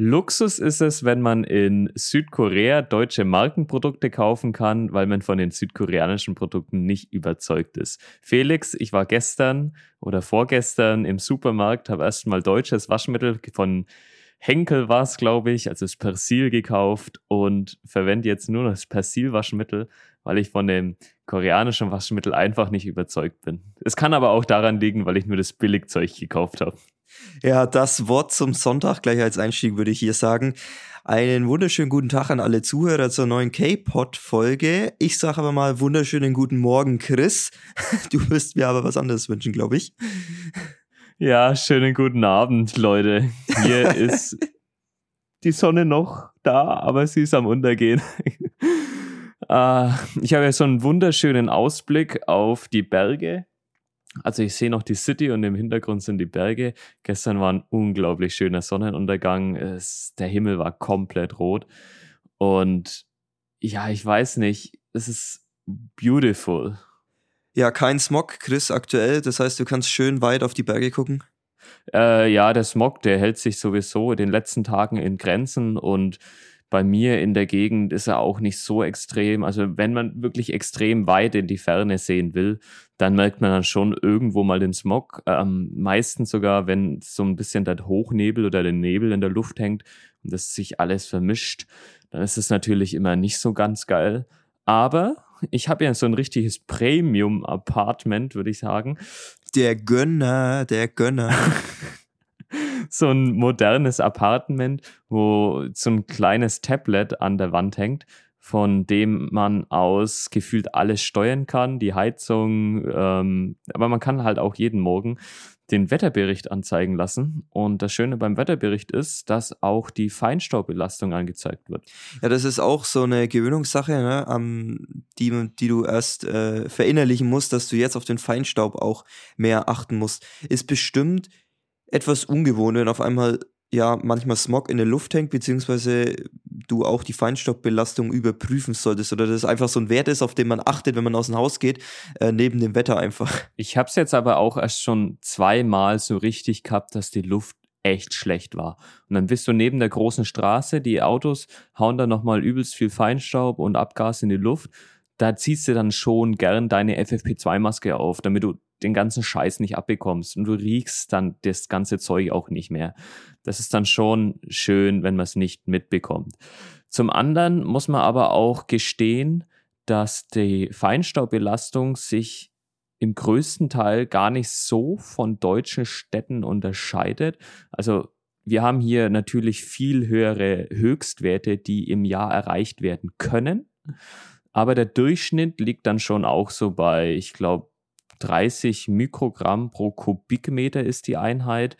Luxus ist es, wenn man in Südkorea deutsche Markenprodukte kaufen kann, weil man von den südkoreanischen Produkten nicht überzeugt ist. Felix, ich war gestern oder vorgestern im Supermarkt, habe erstmal deutsches Waschmittel von Henkel war es, glaube ich, also das Persil gekauft und verwende jetzt nur noch das Persil-Waschmittel, weil ich von dem koreanischen Waschmittel einfach nicht überzeugt bin. Es kann aber auch daran liegen, weil ich nur das Billigzeug gekauft habe. Ja, das Wort zum Sonntag gleich als Einstieg würde ich hier sagen. Einen wunderschönen guten Tag an alle Zuhörer zur neuen K-Pod-Folge. Ich sage aber mal wunderschönen guten Morgen, Chris. Du wirst mir aber was anderes wünschen, glaube ich. Ja, schönen guten Abend, Leute. Hier ist die Sonne noch da, aber sie ist am Untergehen. uh, ich habe ja so einen wunderschönen Ausblick auf die Berge also ich sehe noch die City und im Hintergrund sind die Berge. Gestern war ein unglaublich schöner Sonnenuntergang. Es, der Himmel war komplett rot. Und ja, ich weiß nicht, es ist beautiful. Ja, kein Smog, Chris, aktuell. Das heißt, du kannst schön weit auf die Berge gucken. Äh, ja, der Smog, der hält sich sowieso in den letzten Tagen in Grenzen und bei mir in der Gegend ist er auch nicht so extrem. Also wenn man wirklich extrem weit in die Ferne sehen will, dann merkt man dann schon irgendwo mal den Smog. Ähm, meistens sogar, wenn so ein bisschen der Hochnebel oder der Nebel in der Luft hängt und das sich alles vermischt, dann ist es natürlich immer nicht so ganz geil. Aber ich habe ja so ein richtiges Premium-Apartment, würde ich sagen. Der Gönner, der Gönner. so ein modernes Apartment, wo so ein kleines Tablet an der Wand hängt, von dem man aus gefühlt alles steuern kann, die Heizung, ähm, aber man kann halt auch jeden Morgen den Wetterbericht anzeigen lassen. Und das Schöne beim Wetterbericht ist, dass auch die Feinstaubbelastung angezeigt wird. Ja, das ist auch so eine Gewöhnungssache, ne, um, die, die du erst äh, verinnerlichen musst, dass du jetzt auf den Feinstaub auch mehr achten musst. Ist bestimmt etwas ungewohnt, wenn auf einmal ja manchmal Smog in der Luft hängt, beziehungsweise du auch die Feinstaubbelastung überprüfen solltest oder das einfach so ein Wert ist, auf den man achtet, wenn man aus dem Haus geht, äh, neben dem Wetter einfach. Ich habe es jetzt aber auch erst schon zweimal so richtig gehabt, dass die Luft echt schlecht war. Und dann bist du neben der großen Straße, die Autos hauen da nochmal übelst viel Feinstaub und Abgas in die Luft. Da ziehst du dann schon gern deine FFP2-Maske auf, damit du den ganzen Scheiß nicht abbekommst und du riechst dann das ganze Zeug auch nicht mehr. Das ist dann schon schön, wenn man es nicht mitbekommt. Zum anderen muss man aber auch gestehen, dass die Feinstaubbelastung sich im größten Teil gar nicht so von deutschen Städten unterscheidet. Also wir haben hier natürlich viel höhere Höchstwerte, die im Jahr erreicht werden können. Aber der Durchschnitt liegt dann schon auch so bei, ich glaube, 30 Mikrogramm pro Kubikmeter ist die Einheit.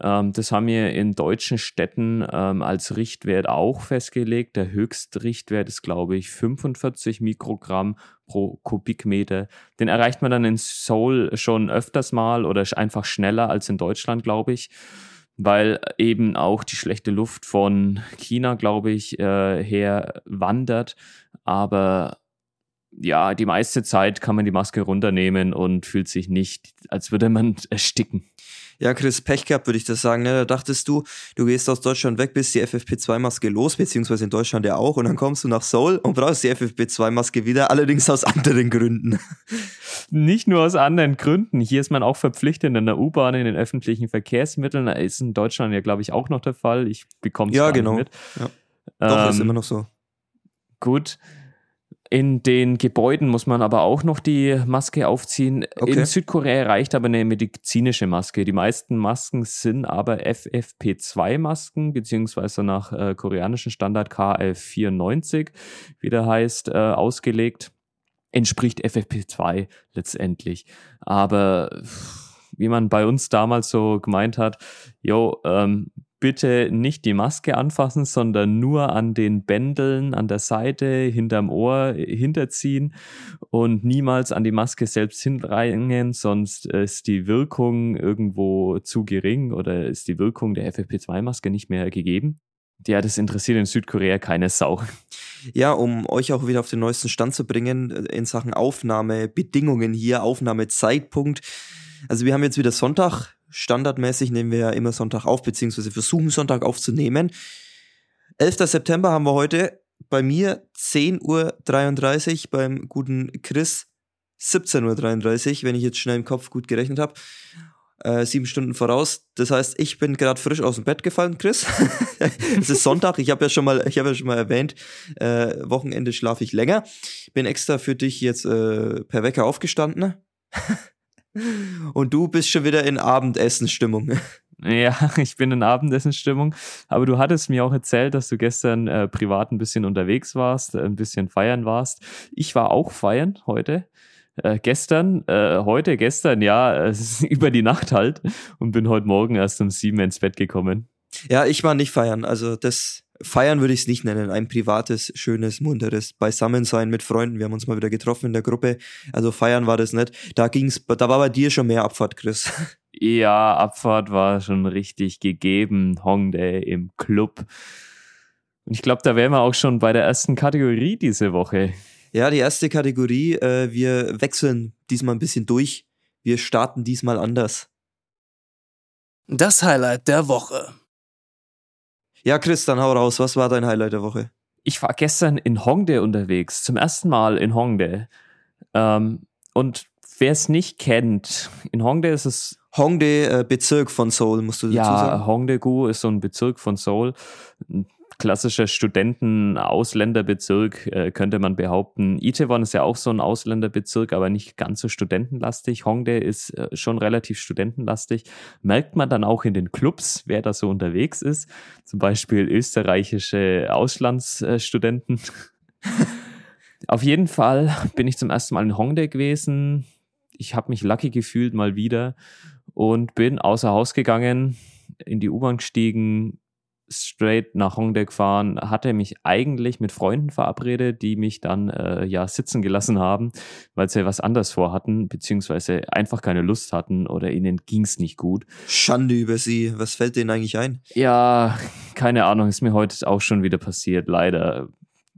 Ähm, das haben wir in deutschen Städten ähm, als Richtwert auch festgelegt. Der Höchstrichtwert ist, glaube ich, 45 Mikrogramm pro Kubikmeter. Den erreicht man dann in Seoul schon öfters mal oder einfach schneller als in Deutschland, glaube ich weil eben auch die schlechte Luft von China, glaube ich, äh, her wandert. Aber ja, die meiste Zeit kann man die Maske runternehmen und fühlt sich nicht, als würde man ersticken. Ja, Chris, Pech gehabt, würde ich das sagen. Ne? Da dachtest du, du gehst aus Deutschland weg, bist die FFP2-Maske los, beziehungsweise in Deutschland ja auch, und dann kommst du nach Seoul und brauchst die FFP2-Maske wieder, allerdings aus anderen Gründen. Nicht nur aus anderen Gründen. Hier ist man auch verpflichtet in der U-Bahn, in den öffentlichen Verkehrsmitteln. Das ist in Deutschland ja, glaube ich, auch noch der Fall. Ich bekomme es ja, genau. mit. Ja, Doch, ähm, ist immer noch so. Gut. In den Gebäuden muss man aber auch noch die Maske aufziehen. Okay. In Südkorea reicht aber eine medizinische Maske. Die meisten Masken sind aber FFP2-Masken, beziehungsweise nach äh, koreanischen Standard KF94, wie der heißt, äh, ausgelegt. Entspricht FFP2 letztendlich. Aber wie man bei uns damals so gemeint hat, jo, ähm, bitte nicht die Maske anfassen, sondern nur an den Bändeln an der Seite, hinterm Ohr hinterziehen und niemals an die Maske selbst hinreihen, sonst ist die Wirkung irgendwo zu gering oder ist die Wirkung der FFP2-Maske nicht mehr gegeben. Ja, das interessiert in Südkorea keine Sau. Ja, um euch auch wieder auf den neuesten Stand zu bringen äh, in Sachen Aufnahmebedingungen hier, Aufnahmezeitpunkt. Also wir haben jetzt wieder Sonntag, standardmäßig nehmen wir ja immer Sonntag auf, beziehungsweise versuchen Sonntag aufzunehmen. 11. September haben wir heute bei mir 10.33 Uhr, beim guten Chris 17.33 Uhr, wenn ich jetzt schnell im Kopf gut gerechnet habe. Äh, sieben Stunden voraus. Das heißt, ich bin gerade frisch aus dem Bett gefallen, Chris. es ist Sonntag. Ich habe ja schon mal, ich habe ja schon mal erwähnt, äh, Wochenende schlafe ich länger. Bin extra für dich jetzt äh, per Wecker aufgestanden. Und du bist schon wieder in Abendessenstimmung. Ja, ich bin in Abendessenstimmung. Aber du hattest mir auch erzählt, dass du gestern äh, privat ein bisschen unterwegs warst, ein bisschen feiern warst. Ich war auch feiern heute. Äh, gestern, äh, heute, gestern, ja, über die Nacht halt und bin heute Morgen erst um sieben ins Bett gekommen. Ja, ich war nicht feiern. Also das Feiern würde ich es nicht nennen. Ein privates, schönes, munteres Beisammensein mit Freunden. Wir haben uns mal wieder getroffen in der Gruppe. Also feiern war das nicht. Da ging's, da war bei dir schon mehr Abfahrt, Chris. Ja, Abfahrt war schon richtig gegeben. Hongdae im Club. Und ich glaube, da wären wir auch schon bei der ersten Kategorie diese Woche. Ja, die erste Kategorie. Äh, wir wechseln diesmal ein bisschen durch. Wir starten diesmal anders. Das Highlight der Woche. Ja, Chris, dann hau raus. Was war dein Highlight der Woche? Ich war gestern in Hongdae unterwegs, zum ersten Mal in Hongdae. Ähm, und wer es nicht kennt, in Hongdae ist es. Hongdae, äh, Bezirk von Seoul, musst du dazu ja, sagen. Ja, Hongdae-gu ist so ein Bezirk von Seoul klassischer Studenten-Ausländerbezirk, äh, könnte man behaupten. Itaewon ist ja auch so ein Ausländerbezirk, aber nicht ganz so studentenlastig. Hongdae ist äh, schon relativ studentenlastig. Merkt man dann auch in den Clubs, wer da so unterwegs ist. Zum Beispiel österreichische Auslandsstudenten. Auf jeden Fall bin ich zum ersten Mal in Hongdae gewesen. Ich habe mich lucky gefühlt mal wieder und bin außer Haus gegangen, in die U-Bahn gestiegen, straight nach Hongdae gefahren, hatte mich eigentlich mit Freunden verabredet, die mich dann äh, ja sitzen gelassen haben, weil sie was anderes vorhatten, beziehungsweise einfach keine Lust hatten oder ihnen ging es nicht gut. Schande über sie. Was fällt denen eigentlich ein? Ja, keine Ahnung, ist mir heute auch schon wieder passiert, leider.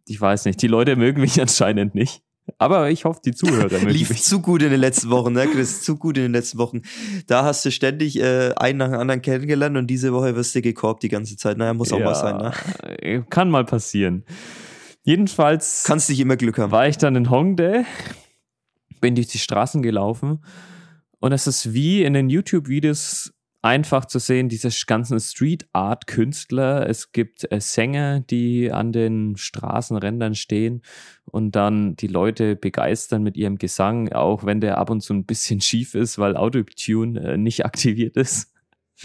Ich weiß nicht, die Leute mögen mich anscheinend nicht. Aber ich hoffe, die Zuhörer Lief mich. zu gut in den letzten Wochen, ne, Chris? Zu gut in den letzten Wochen. Da hast du ständig äh, einen nach dem anderen kennengelernt und diese Woche wirst du gekorbt die ganze Zeit. Naja, muss auch ja, mal sein, ne? Äh, kann mal passieren. Jedenfalls. Kannst nicht immer Glück haben. War ich dann in Hongdae, bin durch die Straßen gelaufen und es ist wie in den YouTube-Videos einfach zu sehen, diese ganzen Street Art Künstler. Es gibt äh, Sänger, die an den Straßenrändern stehen und dann die Leute begeistern mit ihrem Gesang, auch wenn der ab und zu ein bisschen schief ist, weil Autotune äh, nicht aktiviert ist.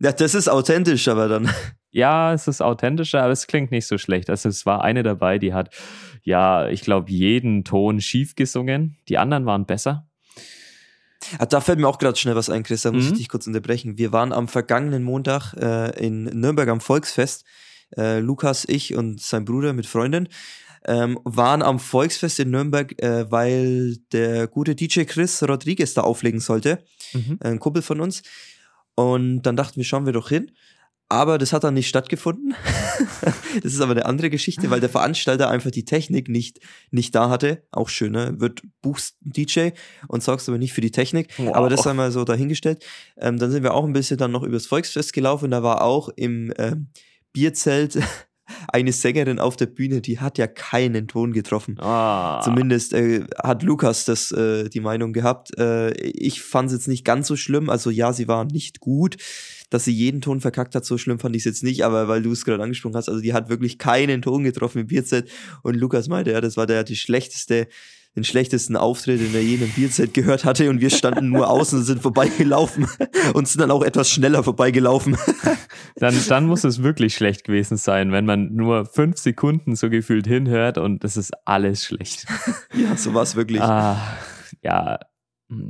ja, das ist authentisch, aber dann. Ja, es ist authentischer, aber es klingt nicht so schlecht. Also es war eine dabei, die hat, ja, ich glaube, jeden Ton schief gesungen. Die anderen waren besser. Ah, da fällt mir auch gerade schnell was ein, Chris, da muss mhm. ich dich kurz unterbrechen. Wir waren am vergangenen Montag äh, in Nürnberg am Volksfest. Äh, Lukas, ich und sein Bruder mit Freundin ähm, waren am Volksfest in Nürnberg, äh, weil der gute DJ Chris Rodriguez da auflegen sollte. Mhm. Ein Kumpel von uns. Und dann dachten wir, schauen wir doch hin. Aber das hat dann nicht stattgefunden. das ist aber eine andere Geschichte, weil der Veranstalter einfach die Technik nicht, nicht da hatte. Auch schön, ne? Wird buchst DJ und sorgst aber nicht für die Technik. Wow. Aber das einmal so dahingestellt. Ähm, dann sind wir auch ein bisschen dann noch übers Volksfest gelaufen. Da war auch im ähm, Bierzelt eine Sängerin auf der Bühne, die hat ja keinen Ton getroffen. Ah. Zumindest äh, hat Lukas das äh, die Meinung gehabt. Äh, ich fand es jetzt nicht ganz so schlimm. Also ja, sie war nicht gut dass sie jeden Ton verkackt hat, so schlimm fand ich es jetzt nicht, aber weil du es gerade angesprochen hast, also die hat wirklich keinen Ton getroffen im Bierzelt und Lukas meinte, ja, das war der die schlechteste den schlechtesten Auftritt, den er je einem Bierzelt gehört hatte und wir standen nur außen und sind vorbeigelaufen und sind dann auch etwas schneller vorbeigelaufen. Dann, dann muss es wirklich schlecht gewesen sein, wenn man nur fünf Sekunden so gefühlt hinhört und es ist alles schlecht. Ja, so war es wirklich. Ah, ja,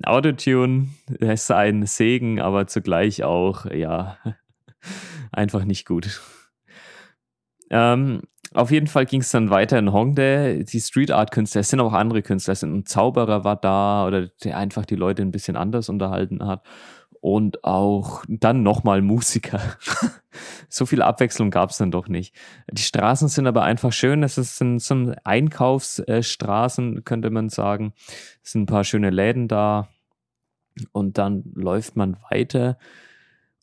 Autotune ist ein Segen, aber zugleich auch, ja, einfach nicht gut. Ähm, auf jeden Fall ging es dann weiter in Hongdae. Die Street Art Künstler, es sind auch andere Künstler, es sind ein Zauberer war da oder der einfach die Leute ein bisschen anders unterhalten hat und auch dann nochmal Musiker. so viel Abwechslung gab es dann doch nicht. Die Straßen sind aber einfach schön. Es sind so Einkaufsstraßen, könnte man sagen. Es sind ein paar schöne Läden da. Und dann läuft man weiter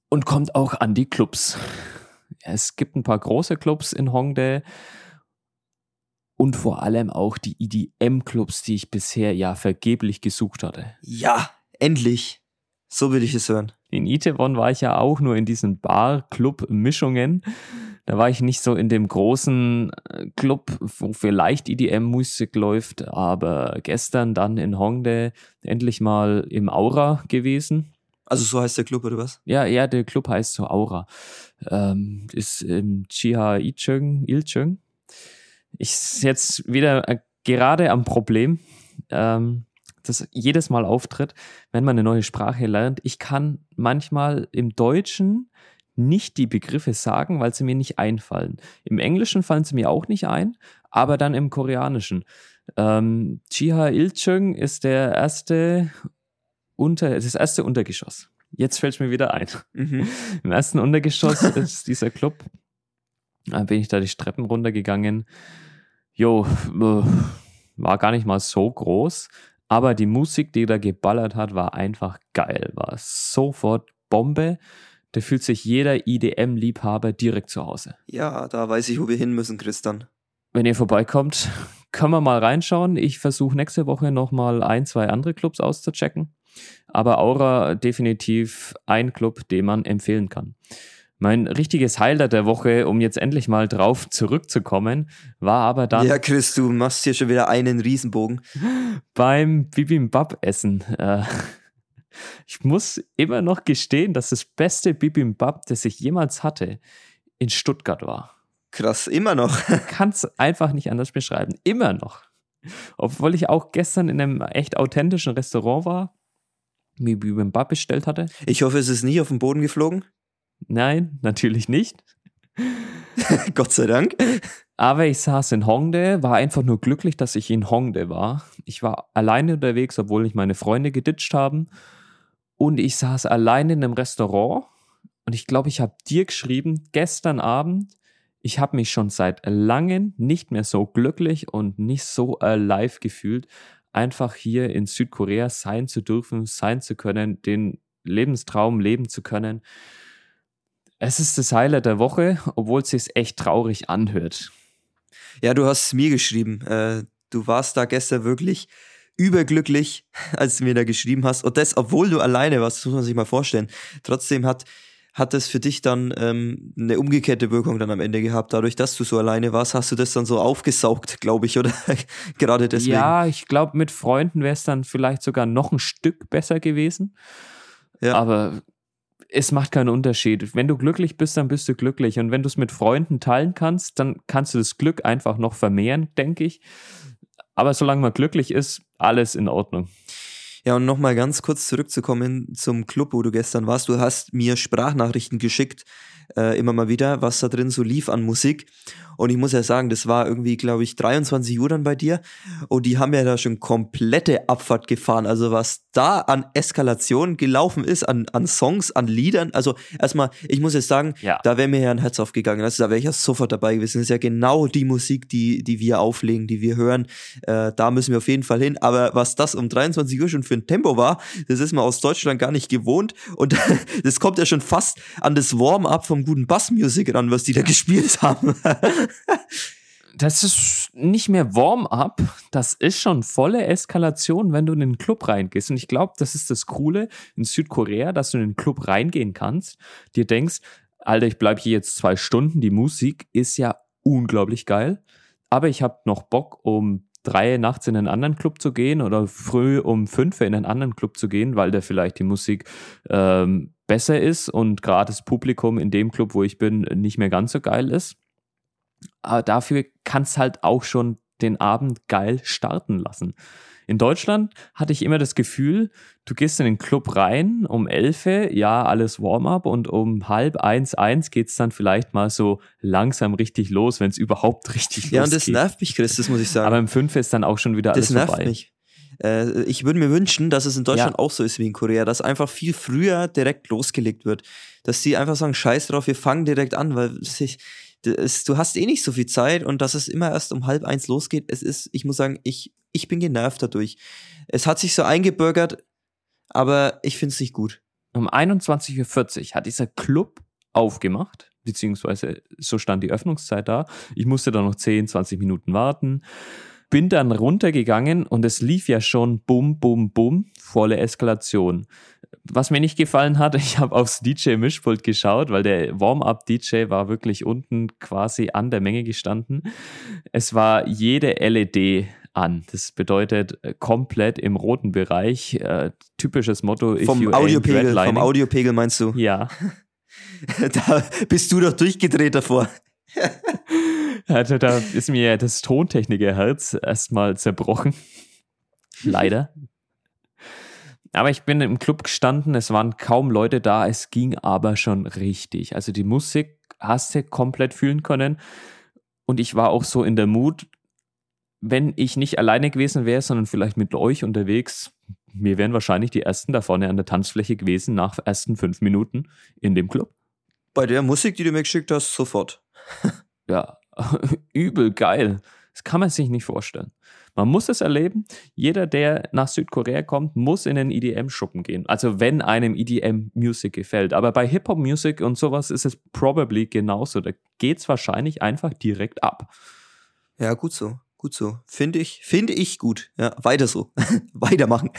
und kommt auch an die Clubs. Es gibt ein paar große Clubs in Hongdae und vor allem auch die EDM-Clubs, die ich bisher ja vergeblich gesucht hatte. Ja, endlich. So will ich es hören. In Itewon war ich ja auch nur in diesen Bar-Club-Mischungen. Da war ich nicht so in dem großen äh, Club, wo vielleicht EDM-Musik läuft, aber gestern dann in Hongdae endlich mal im Aura gewesen. Also so heißt der Club oder was? Ja, ja, der Club heißt so Aura. Ähm, ist im Chiha Ichung, Ilchung. Ich jetzt wieder äh, gerade am Problem, ähm, das jedes Mal auftritt, wenn man eine neue Sprache lernt. Ich kann manchmal im Deutschen nicht die Begriffe sagen, weil sie mir nicht einfallen. Im Englischen fallen sie mir auch nicht ein, aber dann im Koreanischen. Ähm, Chiha Ilchung ist der erste unter, das erste Untergeschoss. Jetzt fällt es mir wieder ein. Mhm. Im ersten Untergeschoss ist dieser Club. Da bin ich da die Treppen runtergegangen. Jo, äh, war gar nicht mal so groß, aber die Musik, die da geballert hat, war einfach geil. War sofort Bombe. Da fühlt sich jeder IDM-Liebhaber direkt zu Hause. Ja, da weiß ich, wo wir hin müssen, Christian. Wenn ihr vorbeikommt, können wir mal reinschauen. Ich versuche nächste Woche nochmal ein, zwei andere Clubs auszuchecken. Aber Aura definitiv ein Club, den man empfehlen kann. Mein richtiges Highlight der Woche, um jetzt endlich mal drauf zurückzukommen, war aber dann. Ja, Chris, du machst hier schon wieder einen Riesenbogen. Beim Bibimbap-Essen. Äh, ich muss immer noch gestehen, dass das beste Bibimbap, das ich jemals hatte, in Stuttgart war. Krass, immer noch. Kann es einfach nicht anders beschreiben. Immer noch. Obwohl ich auch gestern in einem echt authentischen Restaurant war, mir Bibimbap bestellt hatte. Ich hoffe, es ist nie auf den Boden geflogen. Nein, natürlich nicht. Gott sei Dank. Aber ich saß in Hongdae, war einfach nur glücklich, dass ich in Hongdae war. Ich war alleine unterwegs, obwohl ich meine Freunde geditscht haben. Und ich saß alleine in einem Restaurant. Und ich glaube, ich habe dir geschrieben, gestern Abend, ich habe mich schon seit langem nicht mehr so glücklich und nicht so alive gefühlt, einfach hier in Südkorea sein zu dürfen, sein zu können, den Lebenstraum leben zu können. Es ist das Highlight der Woche, obwohl es sich echt traurig anhört. Ja, du hast es mir geschrieben. Äh, du warst da gestern wirklich überglücklich, als du mir da geschrieben hast. Und das, obwohl du alleine warst, das muss man sich mal vorstellen. Trotzdem hat, hat das für dich dann ähm, eine umgekehrte Wirkung dann am Ende gehabt. Dadurch, dass du so alleine warst, hast du das dann so aufgesaugt, glaube ich, oder gerade deswegen. Ja, ich glaube, mit Freunden wäre es dann vielleicht sogar noch ein Stück besser gewesen. Ja. Aber es macht keinen Unterschied. Wenn du glücklich bist, dann bist du glücklich. Und wenn du es mit Freunden teilen kannst, dann kannst du das Glück einfach noch vermehren, denke ich. Aber solange man glücklich ist, alles in Ordnung. Ja, und nochmal ganz kurz zurückzukommen zum Club, wo du gestern warst. Du hast mir Sprachnachrichten geschickt, äh, immer mal wieder, was da drin so lief an Musik. Und ich muss ja sagen, das war irgendwie, glaube ich, 23 Uhr dann bei dir. Und die haben ja da schon komplette Abfahrt gefahren. Also was da an Eskalation gelaufen ist, an, an Songs, an Liedern. Also erstmal, ich muss jetzt sagen, ja. da wäre mir ja ein Herz aufgegangen. Also da wäre ich ja sofort dabei gewesen. Das ist ja genau die Musik, die, die wir auflegen, die wir hören. Äh, da müssen wir auf jeden Fall hin. Aber was das um 23 Uhr schon für ein Tempo war, das ist man aus Deutschland gar nicht gewohnt. Und das kommt ja schon fast an das Warm-up vom guten Bassmusik ran, was die da gespielt haben. das ist nicht mehr Warm-up, das ist schon volle Eskalation, wenn du in den Club reingehst. Und ich glaube, das ist das Coole in Südkorea, dass du in den Club reingehen kannst, dir denkst, Alter, ich bleibe hier jetzt zwei Stunden, die Musik ist ja unglaublich geil, aber ich habe noch Bock, um drei nachts in einen anderen Club zu gehen oder früh um fünf in einen anderen Club zu gehen, weil da vielleicht die Musik ähm, besser ist und gerade das Publikum in dem Club, wo ich bin, nicht mehr ganz so geil ist. Aber dafür kannst halt auch schon den Abend geil starten lassen. In Deutschland hatte ich immer das Gefühl, du gehst in den Club rein um 11, ja, alles Warm-up und um halb eins, eins geht es dann vielleicht mal so langsam richtig los, wenn es überhaupt richtig ja, losgeht. Ja, und das nervt mich, Chris, das muss ich sagen. Aber im 5 ist dann auch schon wieder alles das nervt vorbei. Mich. Äh, ich würde mir wünschen, dass es in Deutschland ja. auch so ist wie in Korea, dass einfach viel früher direkt losgelegt wird. Dass sie einfach sagen, scheiß drauf, wir fangen direkt an, weil sich es, du hast eh nicht so viel Zeit und dass es immer erst um halb eins losgeht, es ist, ich muss sagen, ich, ich bin genervt dadurch. Es hat sich so eingebürgert, aber ich finde es nicht gut. Um 21.40 Uhr hat dieser Club aufgemacht, beziehungsweise so stand die Öffnungszeit da. Ich musste da noch 10, 20 Minuten warten. Bin dann runtergegangen und es lief ja schon bum, bum, bum, volle Eskalation. Was mir nicht gefallen hat, ich habe aufs DJ-Mischpult geschaut, weil der Warm-up-DJ war wirklich unten quasi an der Menge gestanden. Es war jede LED an. Das bedeutet äh, komplett im roten Bereich. Äh, typisches Motto. Vom Audiopegel, vom Audiopegel meinst du? Ja. da bist du doch durchgedreht davor. also, da ist mir das Tontechnikerherz erstmal zerbrochen. Leider. Aber ich bin im Club gestanden, es waren kaum Leute da, es ging aber schon richtig. Also die Musik hast du komplett fühlen können. Und ich war auch so in der Mut, wenn ich nicht alleine gewesen wäre, sondern vielleicht mit euch unterwegs, wir wären wahrscheinlich die Ersten da vorne an der Tanzfläche gewesen nach ersten fünf Minuten in dem Club. Bei der Musik, die du mir geschickt hast, sofort. ja, übel geil. Das kann man sich nicht vorstellen. Man muss es erleben. Jeder, der nach Südkorea kommt, muss in den EDM-Schuppen gehen. Also wenn einem EDM-Music gefällt. Aber bei Hip-Hop-Music und sowas ist es probably genauso. Da geht es wahrscheinlich einfach direkt ab. Ja, gut so. Gut so. Finde ich, finde ich gut. Ja, weiter so. Weitermachen.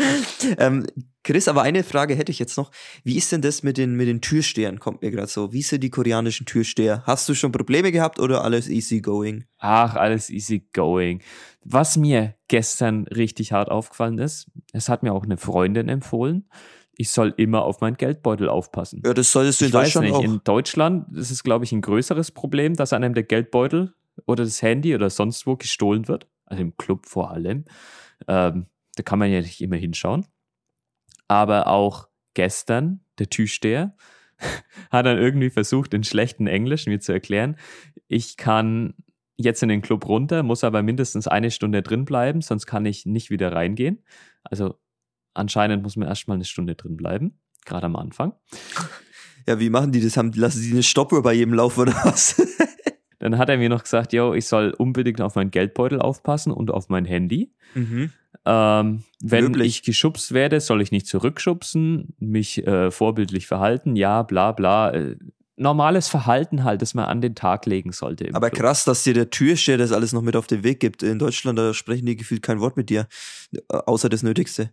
ähm, Chris, aber eine Frage hätte ich jetzt noch. Wie ist denn das mit den, mit den Türstehern? Kommt mir gerade so. Wie sind die koreanischen Türsteher? Hast du schon Probleme gehabt oder alles easy going? Ach, alles easy going. Was mir gestern richtig hart aufgefallen ist, es hat mir auch eine Freundin empfohlen, ich soll immer auf meinen Geldbeutel aufpassen. Ja, das solltest du in ich Deutschland weiß nicht, auch. In Deutschland ist es, glaube ich, ein größeres Problem, dass einem der Geldbeutel oder das Handy oder sonst wo gestohlen wird, also im Club vor allem, ähm, da kann man ja nicht immer hinschauen. Aber auch gestern, der Türsteher, hat dann irgendwie versucht, in schlechten Englisch mir zu erklären, ich kann jetzt in den Club runter, muss aber mindestens eine Stunde drin bleiben, sonst kann ich nicht wieder reingehen. Also anscheinend muss man erstmal eine Stunde drin bleiben, gerade am Anfang. Ja, wie machen die das? Haben, lassen sie eine Stoppuhr bei jedem Lauf oder was? Dann hat er mir noch gesagt, yo, ich soll unbedingt auf meinen Geldbeutel aufpassen und auf mein Handy. Mhm. Ähm, wenn Möglich. ich geschubst werde, soll ich nicht zurückschubsen, mich äh, vorbildlich verhalten, ja, bla bla. Äh, normales Verhalten halt, das man an den Tag legen sollte. Aber Club. krass, dass dir der Türsteher das alles noch mit auf den Weg gibt. In Deutschland, da sprechen die gefühlt kein Wort mit dir, äh, außer das Nötigste.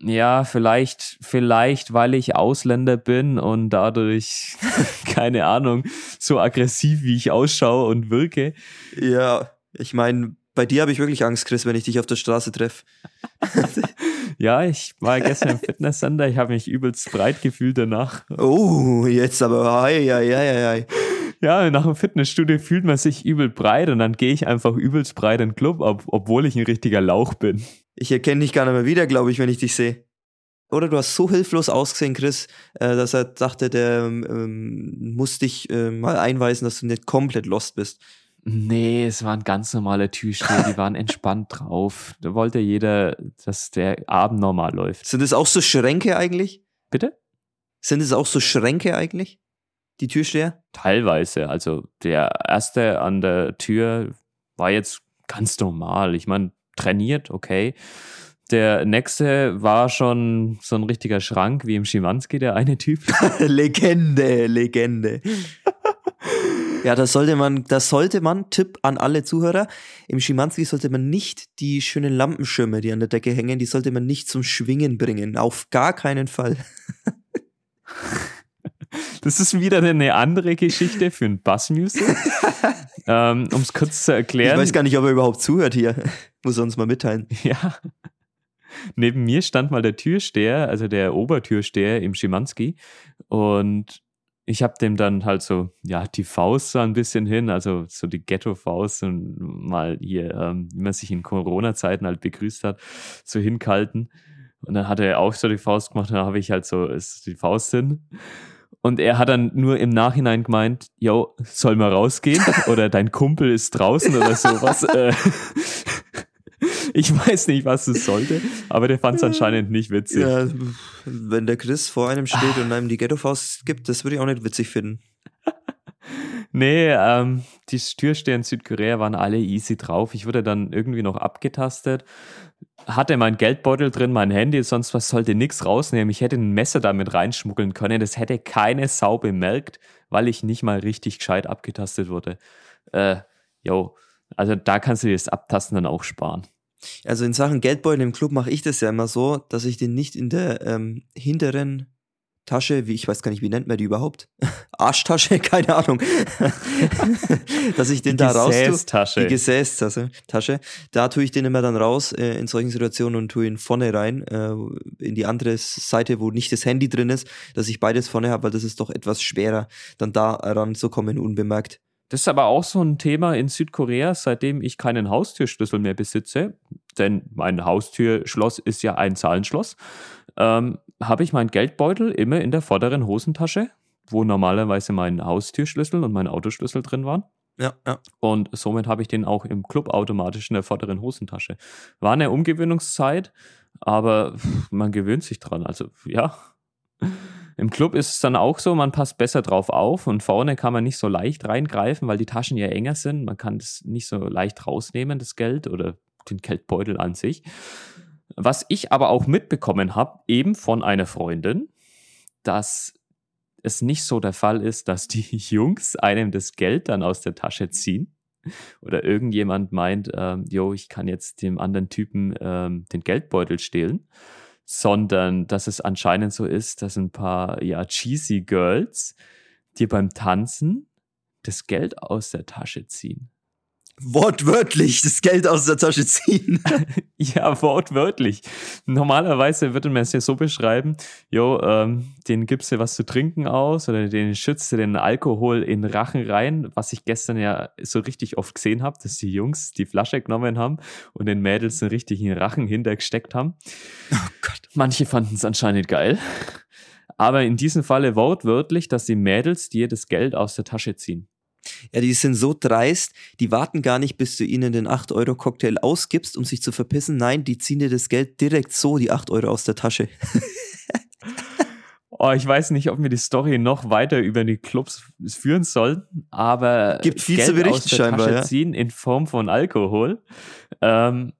Ja, vielleicht, vielleicht, weil ich Ausländer bin und dadurch, keine Ahnung, so aggressiv wie ich ausschaue und wirke. Ja, ich meine, bei dir habe ich wirklich Angst, Chris, wenn ich dich auf der Straße treffe. ja, ich war gestern im Fitnesscenter, ich habe mich übelst breit gefühlt danach. Oh, jetzt aber, ei, ei, ei, ei. Ja, nach dem Fitnessstudio fühlt man sich übel breit und dann gehe ich einfach übelst breit in den Club, ob, obwohl ich ein richtiger Lauch bin. Ich erkenne dich gar nicht mehr wieder, glaube ich, wenn ich dich sehe. Oder du hast so hilflos ausgesehen, Chris, äh, dass er dachte, der ähm, muss dich äh, mal einweisen, dass du nicht komplett lost bist. Nee, es waren ganz normale Türsteher, die waren entspannt drauf. Da wollte jeder, dass der Abend normal läuft. Sind es auch so Schränke eigentlich? Bitte? Sind es auch so Schränke eigentlich? Die Türsteher? Teilweise. Also der erste an der Tür war jetzt ganz normal. Ich meine, trainiert, okay. Der nächste war schon so ein richtiger Schrank wie im Schimanski, der eine Typ. Legende, Legende. ja, das sollte man, das sollte man, Tipp an alle Zuhörer, im Schimanski sollte man nicht die schönen Lampenschirme, die an der Decke hängen, die sollte man nicht zum Schwingen bringen. Auf gar keinen Fall. Das ist wieder eine andere Geschichte für ein Bassmusic. ähm, um es kurz zu erklären. Ich weiß gar nicht, ob er überhaupt zuhört hier. Muss er uns mal mitteilen. Ja. Neben mir stand mal der Türsteher, also der Obertürsteher im Schimanski. Und ich habe dem dann halt so, ja, die Faust so ein bisschen hin, also so die Ghetto-Faust und mal hier, ähm, wie man sich in Corona-Zeiten halt begrüßt hat, so hinkalten. Und dann hat er auch so die Faust gemacht, und dann habe ich halt so ist die Faust hin. Und er hat dann nur im Nachhinein gemeint, yo, soll mal rausgehen? Oder dein Kumpel ist draußen oder sowas. Äh, ich weiß nicht, was es sollte, aber der fand es anscheinend nicht witzig. Ja, wenn der Chris vor einem steht und einem die Ghetto-Faust gibt, das würde ich auch nicht witzig finden. Nee, ähm, die Türsteher in Südkorea waren alle easy drauf. Ich wurde dann irgendwie noch abgetastet. Hatte mein Geldbeutel drin, mein Handy, sonst was sollte nichts rausnehmen. Ich hätte ein Messer damit reinschmuggeln können. Das hätte keine Sau bemerkt, weil ich nicht mal richtig gescheit abgetastet wurde. Äh, also da kannst du dir das Abtasten dann auch sparen. Also in Sachen Geldbeutel im Club mache ich das ja immer so, dass ich den nicht in der ähm, hinteren Tasche, wie ich weiß gar nicht, wie nennt man die überhaupt? Arschtasche, keine Ahnung. dass ich den Die da raus tue. Gesäßtasche. Die Gesäßtasche. Tasche. Da tue ich den immer dann raus äh, in solchen Situationen und tue ihn vorne rein, äh, in die andere Seite, wo nicht das Handy drin ist, dass ich beides vorne habe, weil das ist doch etwas schwerer, dann da ranzukommen unbemerkt. Das ist aber auch so ein Thema in Südkorea, seitdem ich keinen Haustürschlüssel mehr besitze, denn mein Haustürschloss ist ja ein Zahlenschloss, ähm, habe ich meinen Geldbeutel immer in der vorderen Hosentasche, wo normalerweise mein Haustürschlüssel und mein Autoschlüssel drin waren. Ja, ja. Und somit habe ich den auch im Club automatisch in der vorderen Hosentasche. War eine Umgewöhnungszeit, aber man gewöhnt sich dran. Also ja. Im Club ist es dann auch so, man passt besser drauf auf und vorne kann man nicht so leicht reingreifen, weil die Taschen ja enger sind. Man kann das nicht so leicht rausnehmen, das Geld oder den Geldbeutel an sich. Was ich aber auch mitbekommen habe, eben von einer Freundin, dass es nicht so der Fall ist, dass die Jungs einem das Geld dann aus der Tasche ziehen. Oder irgendjemand meint, ähm, jo, ich kann jetzt dem anderen Typen ähm, den Geldbeutel stehlen. Sondern dass es anscheinend so ist, dass ein paar ja, cheesy Girls dir beim Tanzen das Geld aus der Tasche ziehen. Wortwörtlich das Geld aus der Tasche ziehen. Ja, wortwörtlich. Normalerweise würde man es ja so beschreiben, jo, ähm, den gibst du was zu trinken aus oder den schützt du den Alkohol in Rachen rein, was ich gestern ja so richtig oft gesehen habe, dass die Jungs die Flasche genommen haben und den Mädels einen richtigen Rachen hintergesteckt haben. Oh Gott. Manche fanden es anscheinend geil. Aber in diesem Falle wortwörtlich, dass die Mädels dir das Geld aus der Tasche ziehen. Ja, die sind so dreist, die warten gar nicht, bis du ihnen den 8-Euro-Cocktail ausgibst, um sich zu verpissen. Nein, die ziehen dir das Geld direkt so, die 8 Euro aus der Tasche. Oh, ich weiß nicht, ob wir die Story noch weiter über die Clubs führen sollten, aber Gibt viel zu berichten aus der scheinbar, Tasche ja. ziehen in Form von Alkohol. Ähm,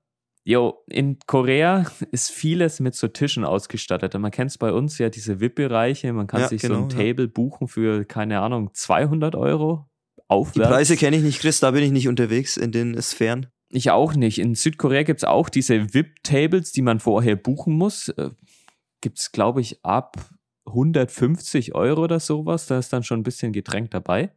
jo, in Korea ist vieles mit so Tischen ausgestattet. Und man kennt es bei uns ja, diese VIP-Bereiche. Man kann Ja, sich so genau, ein ja. Table buchen für, keine Ahnung, 200 Euro Die aufwärts. Preise kenne ich nicht, Chris, da bin ich nicht unterwegs in den Sphären. Ich auch nicht. In Südkorea gibt es auch diese VIP-Tables, die man vorher buchen muss. Äh, gibt es, glaube ich, ab 150 Euro oder sowas. Da ist dann schon ein bisschen Getränk dabei.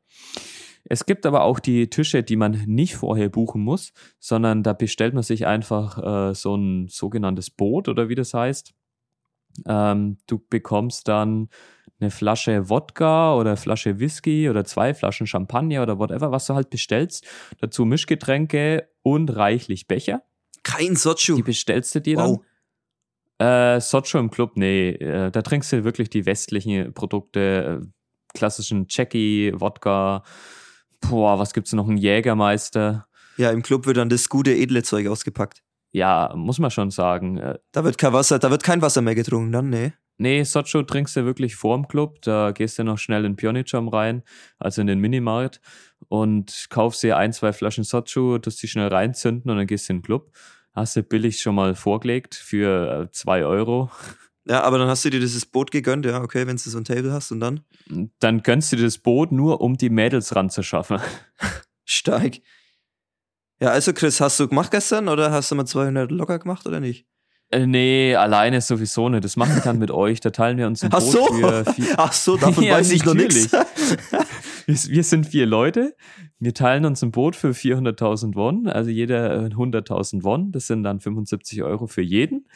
Es gibt aber auch die Tische, die man nicht vorher buchen muss, sondern da bestellt man sich einfach äh, so ein sogenanntes Boot oder wie das heißt. Ähm, du bekommst dann eine Flasche Wodka oder Flasche Whisky oder zwei Flaschen Champagner oder whatever, was du halt bestellst. Dazu Mischgetränke und reichlich Becher. Kein Sochu. Die bestellst du dir dann. Wow. Äh, Socho im Club, nee. Äh, da trinkst du wirklich die westlichen Produkte, äh, klassischen Jackie, Wodka. Boah, was gibt's noch? Ein Jägermeister. Ja, im Club wird dann das gute, edle Zeug ausgepackt. Ja, muss man schon sagen. Äh, Da wird kein Wasser, da wird kein Wasser mehr getrunken, dann, nee. Nee, Socho trinkst du wirklich vorm Club. Da gehst du noch schnell in Pyeongcham rein, also in den Minimarkt, und kaufst dir ein, zwei Flaschen Socho, tust die schnell reinzünden und dann gehst du in den Club. Hast du billig schon mal vorgelegt für äh, zwei Euro. Ja, aber dann hast du dir dieses Boot gegönnt, ja, okay, wenn du so ein Table hast und dann Dann gönnst du dir das Boot nur, um die Mädels ranzuschaffen. steig. Ja, also Chris, hast du gemacht gestern oder hast du mal 200 locker gemacht oder nicht? Äh, nee, alleine sowieso nicht. Das machen wir dann mit euch. Da teilen wir uns ein Ach Boot so, für vier, ach so, davon Ja, weiß ich noch nichts. Wir, wir sind vier Leute. Wir teilen uns ein Boot für 400.000 Won. Also jeder äh, 100.000 Won. Das sind dann 75 Euro für jeden.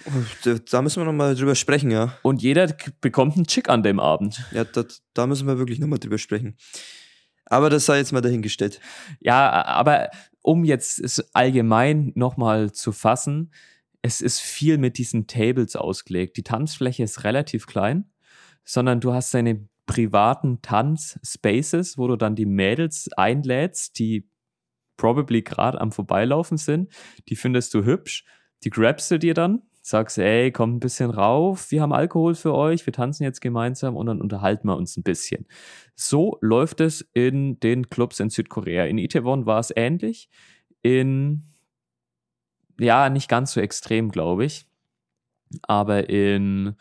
Da müssen wir nochmal drüber sprechen, ja. Und jeder bekommt einen Chick an dem Abend. Ja, das, da müssen wir wirklich nochmal drüber sprechen. Aber das sei jetzt mal dahingestellt. Ja, aber um jetzt es allgemein nochmal zu fassen, es ist viel mit diesen Tables ausgelegt. Die Tanzfläche ist relativ klein, sondern du hast deine privaten Tanzspaces, wo du dann die Mädels einlädst, die probably gerade am Vorbeilaufen sind. Die findest du hübsch, die grabst du dir dann, sagst, ey, komm ein bisschen rauf, wir haben Alkohol für euch, wir tanzen jetzt gemeinsam und dann unterhalten wir uns ein bisschen. So läuft es in den Clubs in Südkorea. In Itaewon war es ähnlich. In ja, nicht ganz so extrem, glaube ich. Aber in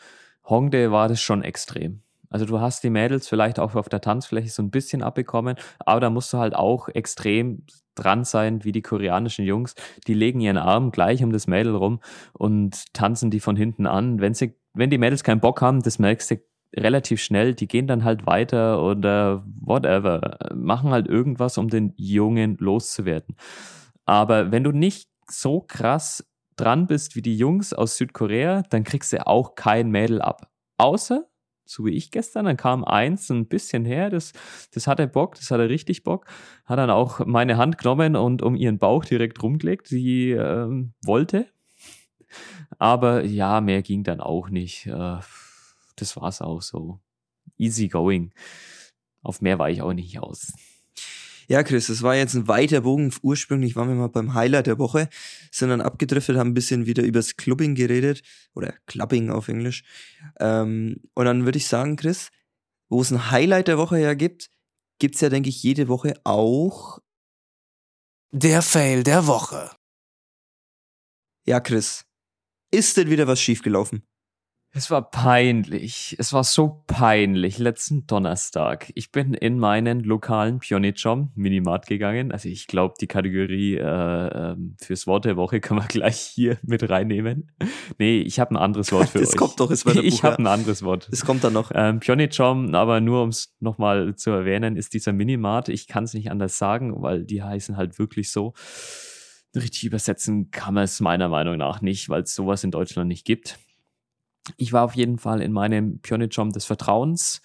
Hongdae war das schon extrem. Also du hast die Mädels vielleicht auch auf der Tanzfläche so ein bisschen abbekommen, aber da musst du halt auch extrem dran sein, wie die koreanischen Jungs. Die legen ihren Arm gleich um das Mädel rum und tanzen die von hinten an. Wenn sie, wenn die Mädels keinen Bock haben, das merkst du relativ schnell, die gehen dann halt weiter oder whatever, machen halt irgendwas, um den Jungen loszuwerden. Aber wenn du nicht so krass dran bist wie die Jungs aus Südkorea, dann kriegst du auch kein Mädel ab. Außer, so wie ich gestern, dann kam eins ein bisschen her, das, das hatte Bock, das hatte richtig Bock, hat dann auch meine Hand genommen und um ihren Bauch direkt rumgelegt, sie ähm, wollte. Aber ja, mehr ging dann auch nicht. Äh, das war's auch so. Easy going. Auf mehr war ich auch nicht aus. Ja, Chris, das war jetzt ein weiter Bogen. Ursprünglich waren wir mal beim Highlight der Woche, sind dann abgedriftet, haben ein bisschen wieder übers Clubbing geredet oder Clubbing auf Englisch. Ähm, und dann würde ich sagen, Chris, wo es ein Highlight der Woche ja gibt, gibt es ja, denke ich, jede Woche auch Der Fail der Woche. Ja, Chris, ist denn wieder was schiefgelaufen? Es war peinlich. Es war so peinlich. Letzten Donnerstag. Ich bin in meinen lokalen Pionitschom Minimart gegangen. Also ich glaube, die Kategorie äh, ähm, fürs Wort der Woche kann man gleich hier mit reinnehmen. Nee, ich habe ein anderes Wort für das euch. Das kommt doch, es war der Ich habe ein anderes Wort. Das kommt dann noch. Ähm, Pionitschom, aber nur um es nochmal zu erwähnen, ist dieser Minimart. Ich kann es nicht anders sagen, weil die heißen halt wirklich so. Richtig übersetzen kann man es meiner Meinung nach nicht, weil es sowas in Deutschland nicht gibt ich war auf jeden Fall in meinem Pionitschom des Vertrauens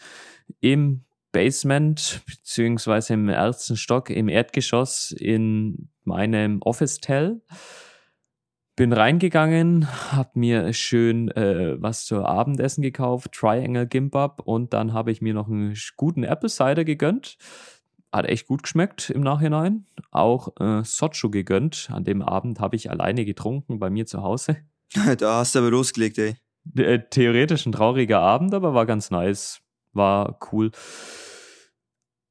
im Basement beziehungsweise im ersten Stock im Erdgeschoss in meinem Office-Tell. Bin reingegangen, hab mir schön äh, was zur Abendessen gekauft, Triangle Gimbap und dann habe ich mir noch einen guten Apple Cider gegönnt. Hat echt gut geschmeckt im Nachhinein. Auch äh, Sochu gegönnt. An dem Abend habe ich alleine getrunken bei mir zu Hause. Da hast du aber losgelegt, ey. Äh, theoretisch ein trauriger Abend, aber war ganz nice. War cool.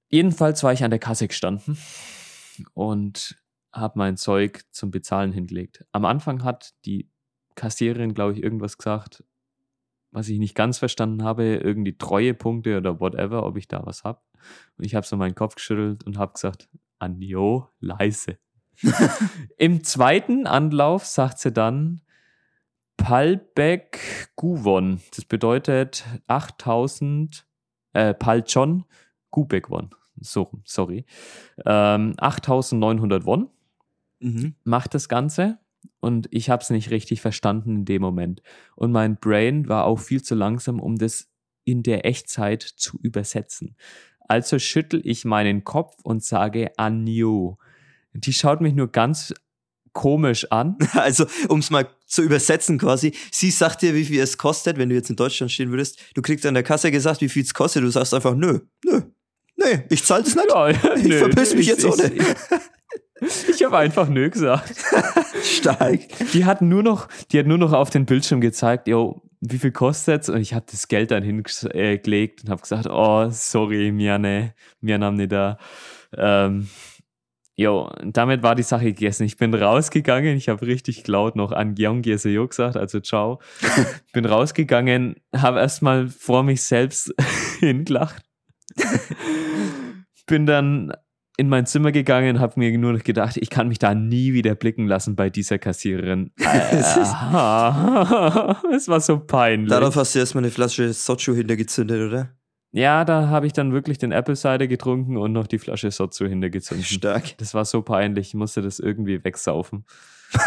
Jedenfalls war ich an der Kasse gestanden und habe mein Zeug zum Bezahlen hingelegt. Am Anfang hat die Kassiererin, glaube ich, irgendwas gesagt, was ich nicht ganz verstanden habe, irgendwie Treuepunkte oder whatever, ob ich da was habe. Und ich habe so meinen Kopf geschüttelt und habe gesagt, Anjo, leise. Im zweiten Anlauf sagt sie dann, Palbek Guvon. Das bedeutet 8000, äh, Palchon Gubek Won. So, sorry. Ähm, 8900 Won mhm. macht das Ganze. Und ich habe es nicht richtig verstanden in dem Moment. Und mein Brain war auch viel zu langsam, um das in der Echtzeit zu übersetzen. Also schüttel ich meinen Kopf und sage Anjo. Die schaut mich nur ganz komisch an. Also, um es mal zu übersetzen quasi, sie sagt dir, wie viel es kostet, wenn du jetzt in Deutschland stehen würdest. Du kriegst an der Kasse gesagt, wie viel es kostet. Du sagst einfach, nö, nö, nee, ich zahle es nicht. Ja, ich nö, verpiss mich jetzt ohne. Ich, ich habe einfach nö gesagt. Stark. Die hat nur noch, die hat nur noch auf den Bildschirm gezeigt, yo, wie viel kostet's? Und ich habe das Geld dann hingelegt und habe gesagt, oh, sorry, Miane, mir nahm nicht da. Ähm, Jo, damit war die Sache gegessen. Ich bin rausgegangen, ich habe richtig laut noch an Gyeonggi Seo gesagt, also ciao. bin rausgegangen, habe erstmal vor mich selbst hingelacht. bin dann in mein Zimmer gegangen, habe mir nur noch gedacht, ich kann mich da nie wieder blicken lassen bei dieser Kassiererin. es war so peinlich. Darauf hast du erstmal eine Flasche Sochu hintergezündet, oder? Ja, da habe ich dann wirklich den Apple Cider getrunken und noch die Flasche Sozu hintergezogen. Stark. Das war so peinlich, ich musste das irgendwie wegsaufen.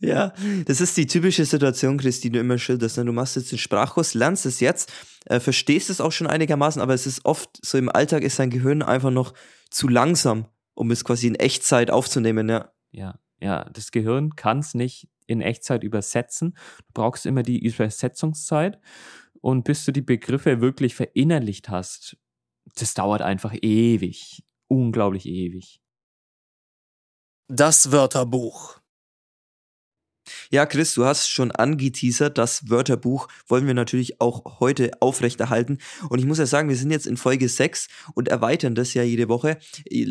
ja, das ist die typische Situation, Chris, die du immer schilderst. Ne? Du machst jetzt den Sprachkurs, lernst es jetzt, äh, verstehst es auch schon einigermaßen, aber es ist oft so im Alltag ist dein Gehirn einfach noch zu langsam, um es quasi in Echtzeit aufzunehmen, ja. Ja, ja, das Gehirn kann es nicht in Echtzeit übersetzen. Du brauchst immer die Übersetzungszeit. Und bis du die Begriffe wirklich verinnerlicht hast, das dauert einfach ewig. Unglaublich ewig. Das Wörterbuch. Ja, Chris, du hast schon angeteasert, das Wörterbuch wollen wir natürlich auch heute aufrechterhalten. Und ich muss ja sagen, wir sind jetzt in Folge 6 und erweitern das ja jede Woche.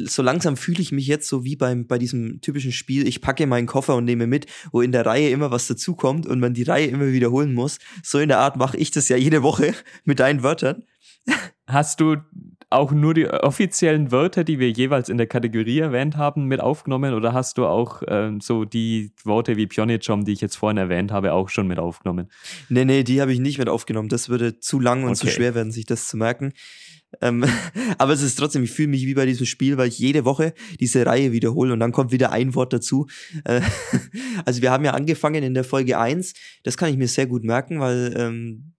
So langsam fühle ich mich jetzt so wie beim, bei diesem typischen Spiel, ich packe meinen Koffer und nehme mit, wo in der Reihe immer was dazukommt und man die Reihe immer wiederholen muss. So in der Art mache ich das ja jede Woche mit deinen Wörtern. Hast du auch nur die offiziellen Wörter, die wir jeweils in der Kategorie erwähnt haben, mit aufgenommen oder hast du auch ähm, so die Worte wie Pionijom, die ich jetzt vorhin erwähnt habe, auch schon mit aufgenommen? Nee, nee, die habe ich nicht mit aufgenommen. Das würde zu lang und okay. zu schwer werden, sich das zu merken. Ähm, aber es ist trotzdem, ich fühle mich wie bei diesem Spiel, weil ich jede Woche diese Reihe wiederhole und dann kommt wieder ein Wort dazu. Äh, also wir haben ja angefangen in der Folge 1, das kann ich mir sehr gut merken, weil ähm,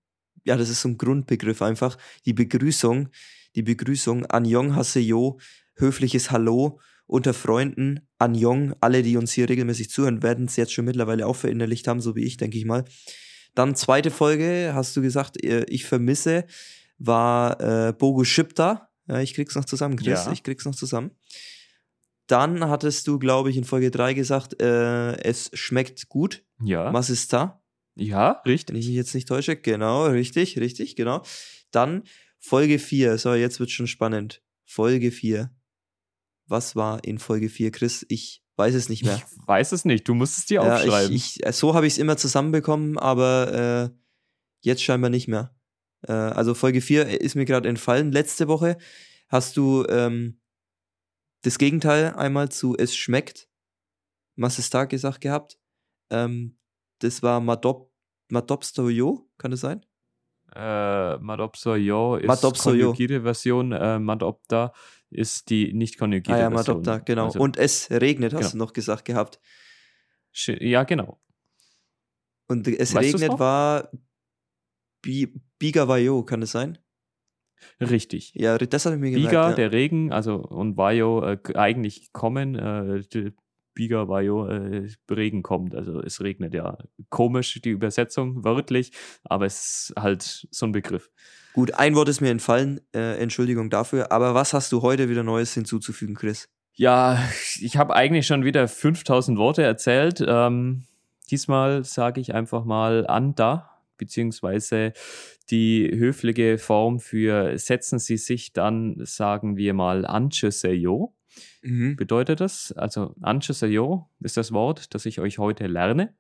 ja, das ist so ein Grundbegriff einfach. Die Begrüßung, die Begrüßung Anjong Haseyo, höfliches Hallo unter Freunden, Anjong, alle, die uns hier regelmäßig zuhören, werden es jetzt schon mittlerweile auch verinnerlicht haben, so wie ich, denke ich mal. Dann zweite Folge, hast du gesagt, äh, ich vermisse, war äh, Bogo Shipta. Ja, ich krieg's noch zusammen, Chris, ja. ich krieg's noch zusammen. Dann hattest du, glaube ich, in Folge 3 gesagt, äh, es schmeckt gut. Ja. Was ist da? Ja, richtig. Wenn ich mich jetzt nicht täusche, genau, richtig, richtig, genau. Dann Folge 4, so, jetzt wird schon spannend. Folge 4. Was war in Folge 4, Chris? Ich weiß es nicht mehr. Ich weiß es nicht, du musst es dir aufschreiben. Ja, ich, ich, äh, so habe ich es immer zusammenbekommen, aber äh, jetzt scheinbar nicht mehr. Äh, also Folge 4 ist mir gerade entfallen. Letzte Woche hast du ähm, das Gegenteil einmal zu Es schmeckt, Massestar gesagt gehabt. Ähm, das war Madop, Madopstoyo, kann das sein? Äh, Madopsoyo ist Madopsoyo. konjugierte Version, äh, Madopta ist die nicht konjugierte ah, ja, Version. Madopta, genau. Also, Und es regnet, hast genau. du noch gesagt gehabt. Ja, genau. Und es weißt regnet war Bi Biga Vajo, kann es sein? Richtig. Ja, das habe ich mir gemerkt. Biga, ja. der Regen, also und Vajo äh, eigentlich kommen, äh, Biga Vajo äh, Regen kommt. Also es regnet ja. Komisch die Übersetzung, wörtlich, aber es ist halt so ein Begriff. Gut, ein Wort ist mir entfallen, äh, Entschuldigung dafür, aber was hast du heute wieder Neues hinzuzufügen, Chris? Ja, ich habe eigentlich schon wieder 5000 Worte erzählt. Ähm, diesmal sage ich einfach mal Anda, beziehungsweise die höfliche Form für setzen Sie sich dann, sagen wir mal Ancheseyo. Mhm. Bedeutet das, also Ancheseyo ist das Wort, das ich euch heute lerne.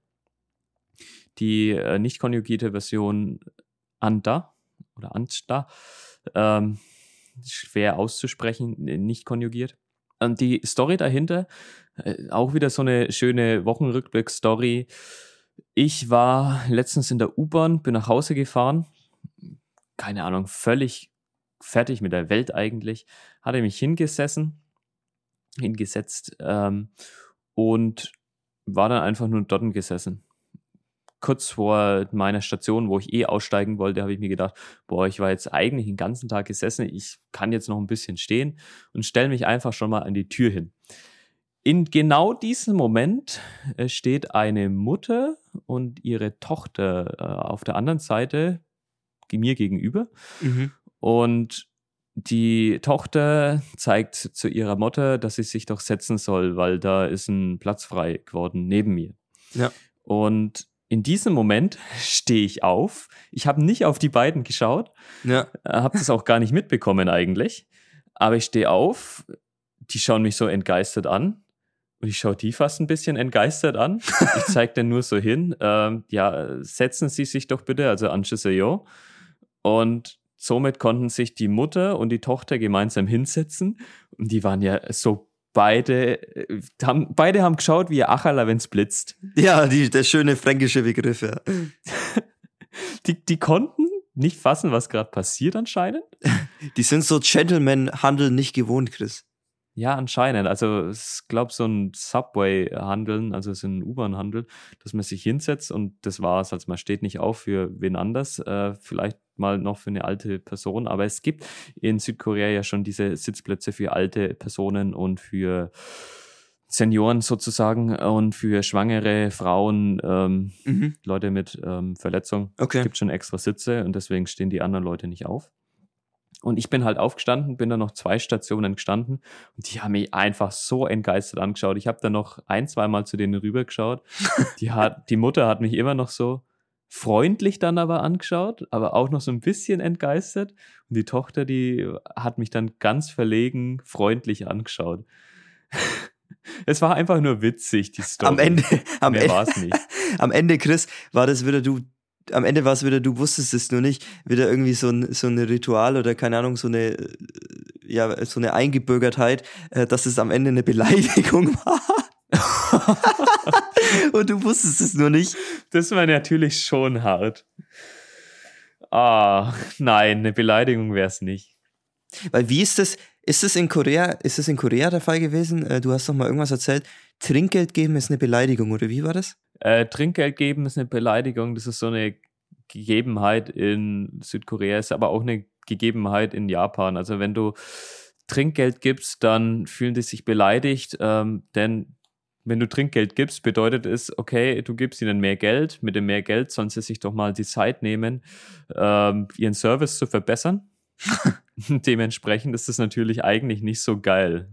Die äh, nicht konjugierte Version Anda oder Ansta, ähm, schwer auszusprechen, nicht konjugiert. Und die Story dahinter, äh, auch wieder so eine schöne Wochenrückblick-Story. Ich war letztens in der U-Bahn, bin nach Hause gefahren, keine Ahnung, völlig fertig mit der Welt eigentlich, hatte mich hingesessen hingesetzt ähm, und war dann einfach nur dort gesessen. Kurz vor meiner Station, wo ich eh aussteigen wollte, habe ich mir gedacht, boah, ich war jetzt eigentlich den ganzen Tag gesessen, ich kann jetzt noch ein bisschen stehen und stelle mich einfach schon mal an die Tür hin. In genau diesem Moment äh, steht eine Mutter und ihre Tochter äh, auf der anderen Seite mir gegenüber. Mhm. Und die Tochter zeigt zu ihrer Mutter, dass sie sich doch setzen soll, weil da ist ein Platz frei geworden neben mir. Ja. Und in diesem Moment stehe ich auf. Ich habe nicht auf die beiden geschaut, ja. Äh, habe das auch gar nicht mitbekommen eigentlich. Aber ich stehe auf, die schauen mich so entgeistert an. Und ich schaue die fast ein bisschen entgeistert an. Ich zeige dann nur so hin. Ähm, ja, setzen Sie sich doch bitte, also Anche Seyo. Und somit konnten sich die Mutter und die Tochter gemeinsam hinsetzen. Und die waren ja so beide, äh, haben, beide haben geschaut wie Achala, wenn's blitzt. Ja, die, der schöne fränkische Begriff, ja. die, die konnten nicht fassen, was gerade passiert anscheinend. Die sind so Gentleman-Handel nicht gewohnt, Chris. Ja, anscheinend. Also ich glaube, so ein Subway-Handeln, also so ein U-Bahn-Handel, dass man sich hinsetzt und das war's. Also man steht nicht auf für wen anders, äh, vielleicht mal noch für eine alte Person. Aber es gibt in Südkorea ja schon diese Sitzplätze für alte Personen und für Senioren sozusagen und für schwangere Frauen, ähm, mhm. Leute mit ähm, Verletzung. Okay. Es gibt schon extra Sitze und deswegen stehen die anderen Leute nicht auf. Und ich bin halt aufgestanden, bin dann noch zwei Stationen gestanden und die haben mich einfach so entgeistert angeschaut. Ich habe dann noch ein, zweimal zu denen rübergeschaut. Die, hat, die Mutter hat mich immer noch so freundlich dann aber angeschaut, aber auch noch so ein bisschen entgeistert. Und die Tochter, die hat mich dann ganz verlegen, freundlich angeschaut. es war einfach nur witzig, die Story. Am Ende, am Mehr Ende, war es nicht. am Ende, Chris, war das wieder du, am Ende war es wieder, du wusstest es nur nicht, wieder irgendwie so ein, so ein Ritual oder keine Ahnung, so eine, ja, so eine Eingebürgertheit, äh, dass es am Ende eine Beleidigung war. Und du wusstest es nur nicht. Das war natürlich schon hart. Ah, nein, eine Beleidigung wäre es nicht. Weil wie ist das, ist das in Korea, ist das in Korea der Fall gewesen? Äh, Du hast doch mal irgendwas erzählt. Trinkgeld geben ist eine Beleidigung, oder wie war das? Äh, Trinkgeld geben ist eine Beleidigung, das ist so eine Gegebenheit in Südkorea, ist aber auch eine Gegebenheit in Japan. Also wenn du Trinkgeld gibst, dann fühlen die sich beleidigt, ähm, denn wenn du Trinkgeld gibst, bedeutet es, okay, du gibst ihnen mehr Geld. Mit dem mehr Geld sollen sie sich doch mal die Zeit nehmen, ähm, ihren Service zu verbessern. Dementsprechend ist es natürlich eigentlich nicht so geil,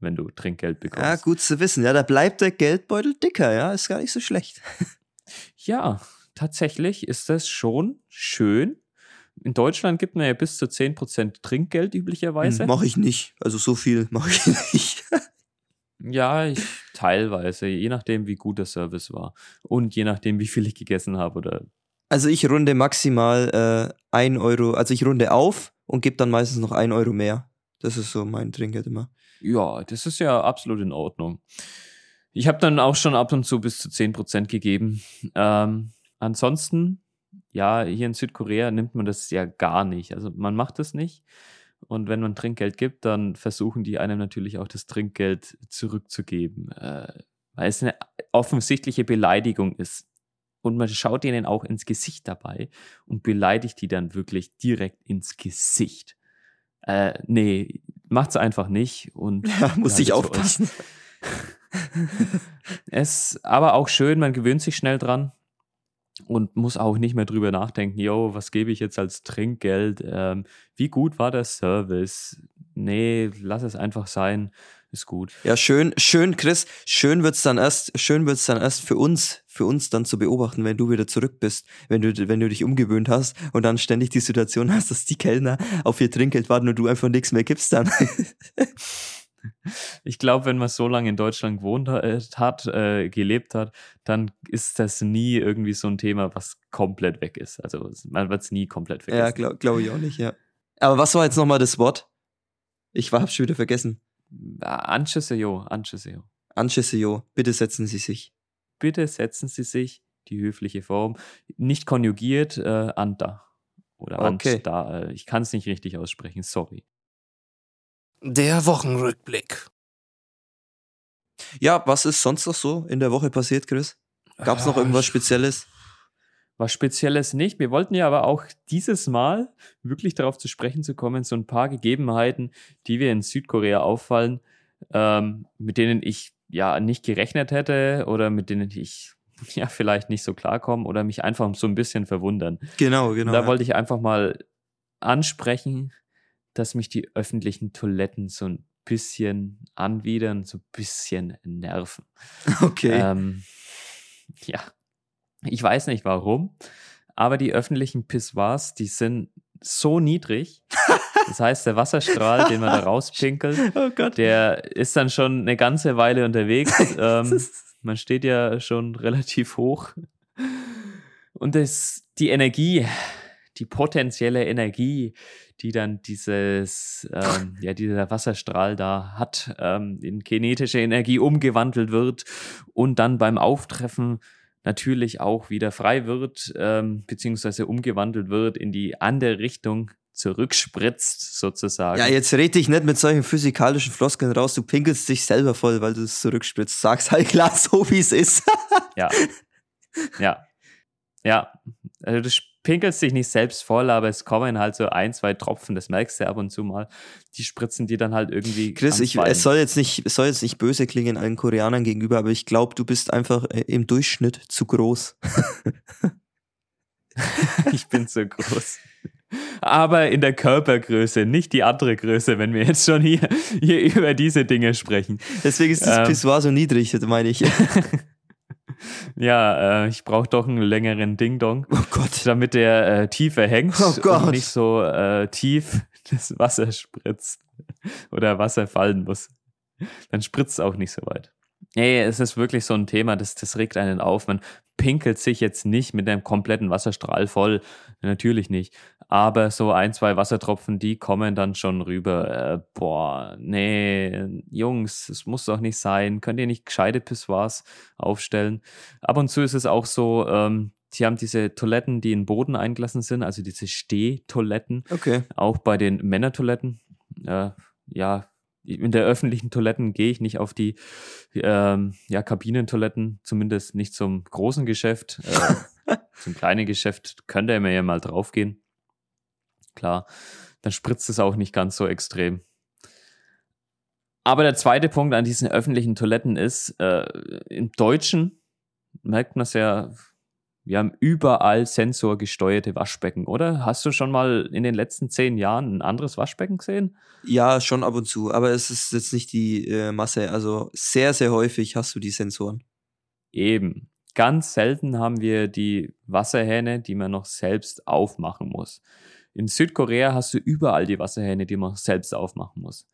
wenn du Trinkgeld bekommst. Ja, gut zu wissen. Ja, da bleibt der Geldbeutel dicker, ja, ist gar nicht so schlecht. Ja, tatsächlich ist das schon schön. In Deutschland gibt man ja bis zu 10% Trinkgeld üblicherweise. Mache ich nicht. Also so viel mache ich nicht. Ja, ich teilweise, je nachdem, wie gut der Service war. Und je nachdem, wie viel ich gegessen habe oder. Also ich runde maximal äh, ein Euro, also ich runde auf und gebe dann meistens noch ein Euro mehr. Das ist so mein Trinkgeld immer. Ja, das ist ja absolut in Ordnung. Ich habe dann auch schon ab und zu bis zu 10% gegeben. Ähm, ansonsten, ja, hier in Südkorea nimmt man das ja gar nicht. Also man macht das nicht. Und wenn man Trinkgeld gibt, dann versuchen die einem natürlich auch das Trinkgeld zurückzugeben. Äh, weil es eine offensichtliche Beleidigung ist. Und man schaut ihnen auch ins Gesicht dabei und beleidigt die dann wirklich direkt ins Gesicht. Äh, nee, macht's einfach nicht. Und Ja, muss ich behaltet's für euch. aufpassen. Es aber auch schön, man gewöhnt sich schnell dran und muss auch nicht mehr drüber nachdenken, yo, was gebe ich jetzt als Trinkgeld? Ähm, wie gut war der Service? Nee, lass es einfach sein, ist gut. Ja, schön, schön, Chris, schön wird's dann erst, schön wird's dann erst für uns, für uns dann zu beobachten, wenn du wieder zurück bist, wenn du, wenn du dich umgewöhnt hast und dann ständig die Situation hast, dass die Kellner auf ihr Trinkgeld warten und du einfach nichts mehr gibst dann. Ich glaube, wenn man so lange in Deutschland gewohnt äh, hat, äh, gelebt hat, dann ist das nie irgendwie so ein Thema, was komplett weg ist. Also man wird es nie komplett vergessen. ja, glaube glaub ich auch nicht, ja. Aber was war jetzt nochmal das Wort? Ich hab's schon wieder vergessen. Ancheseo, Ancheseo. Ancheseo, bitte setzen Sie sich. bitte setzen Sie sich die höfliche Form, nicht konjugiert, äh, anta. Oder Okay. anta. Äh, ich kann es nicht richtig aussprechen, sorry. Der Wochenrückblick. Ja, was ist sonst noch so in der Woche passiert, Chris? Gab's noch Ah, irgendwas Spezielles? Was Spezielles nicht. Wir wollten ja aber auch dieses Mal wirklich darauf zu sprechen zu kommen, so ein paar Gegebenheiten, die wir in Südkorea auffallen, ähm, mit denen ich ja nicht gerechnet hätte oder mit denen ich ja vielleicht nicht so klarkomme oder mich einfach so ein bisschen verwundern. Genau, genau. da ja. wollte ich einfach mal ansprechen, dass mich die öffentlichen Toiletten so ein bisschen anwidern, so ein bisschen nerven. okay. Ähm, ja, ich weiß nicht warum, aber die öffentlichen Pissoirs, die sind so niedrig. Das heißt, der Wasserstrahl, den man da rauspinkelt, oh der ist dann schon eine ganze Weile unterwegs. Ähm, man steht ja schon relativ hoch. Und das, die Energie, die potenzielle Energie, die dann dieses, ähm, ja, dieser Wasserstrahl da hat, ähm, in kinetische Energie umgewandelt wird und dann beim Auftreffen natürlich auch wieder frei wird, ähm, beziehungsweise umgewandelt wird in die andere Richtung zurückspritzt, sozusagen. Ja, jetzt red dich nicht mit solchen physikalischen Floskeln raus. Du pinkelst dich selber voll, weil du es zurückspritzt. Sag's halt klar, so wie es ist. Ja. Ja. Ja. Also du pinkelst dich nicht selbst voll, aber es kommen halt so ein, zwei Tropfen, das merkst du ab und zu mal. Die spritzen dir dann halt irgendwie. Chris, ich, es soll jetzt nicht, es soll jetzt nicht böse klingen allen Koreanern gegenüber, aber ich glaube, du bist einfach äh, im Durchschnitt zu groß. ich bin so groß. Aber in der Körpergröße, nicht die andere Größe, wenn wir jetzt schon hier, hier über diese Dinge sprechen. Deswegen ist das Ähm. Pissoir so niedrig, meine ich. Ja, äh, ich brauche doch einen längeren Ding-Dong, Oh Gott. damit der äh, tiefer hängt Oh und nicht so äh, tief das Wasser spritzt oder Wasser fallen muss. Dann spritzt es auch nicht so weit. Nee, es ist wirklich so ein Thema, das, das regt einen auf. Man pinkelt sich jetzt nicht mit einem kompletten Wasserstrahl voll. Natürlich nicht. Aber so ein, zwei Wassertropfen, die kommen dann schon rüber. Äh, boah, nee, Jungs, es muss doch nicht sein. Könnt ihr nicht gescheite Pissoirs aufstellen? Ab und zu ist es auch so, ähm, die haben diese Toiletten, die in den Boden eingelassen sind, also diese Stehtoiletten Okay. auch bei den Männertoiletten. Äh, ja, in der öffentlichen Toiletten gehe ich nicht auf die ähm, ja, Kabinentoiletten, zumindest nicht zum großen Geschäft. Äh, zum kleinen Geschäft könnte er mir ja mal draufgehen. Klar, dann spritzt es auch nicht ganz so extrem. Aber der zweite Punkt an diesen öffentlichen Toiletten ist, äh, im Deutschen merkt man es ja, wir haben überall sensorgesteuerte Waschbecken, oder? Hast du schon mal in den letzten zehn Jahren ein anderes Waschbecken gesehen? Ja, schon ab und zu, aber es ist jetzt nicht die äh, Masse. Also sehr, sehr häufig hast du die Sensoren. Eben. Ganz selten haben wir die Wasserhähne, die man noch selbst aufmachen muss. In Südkorea hast du überall die Wasserhähne, die man selbst aufmachen muss.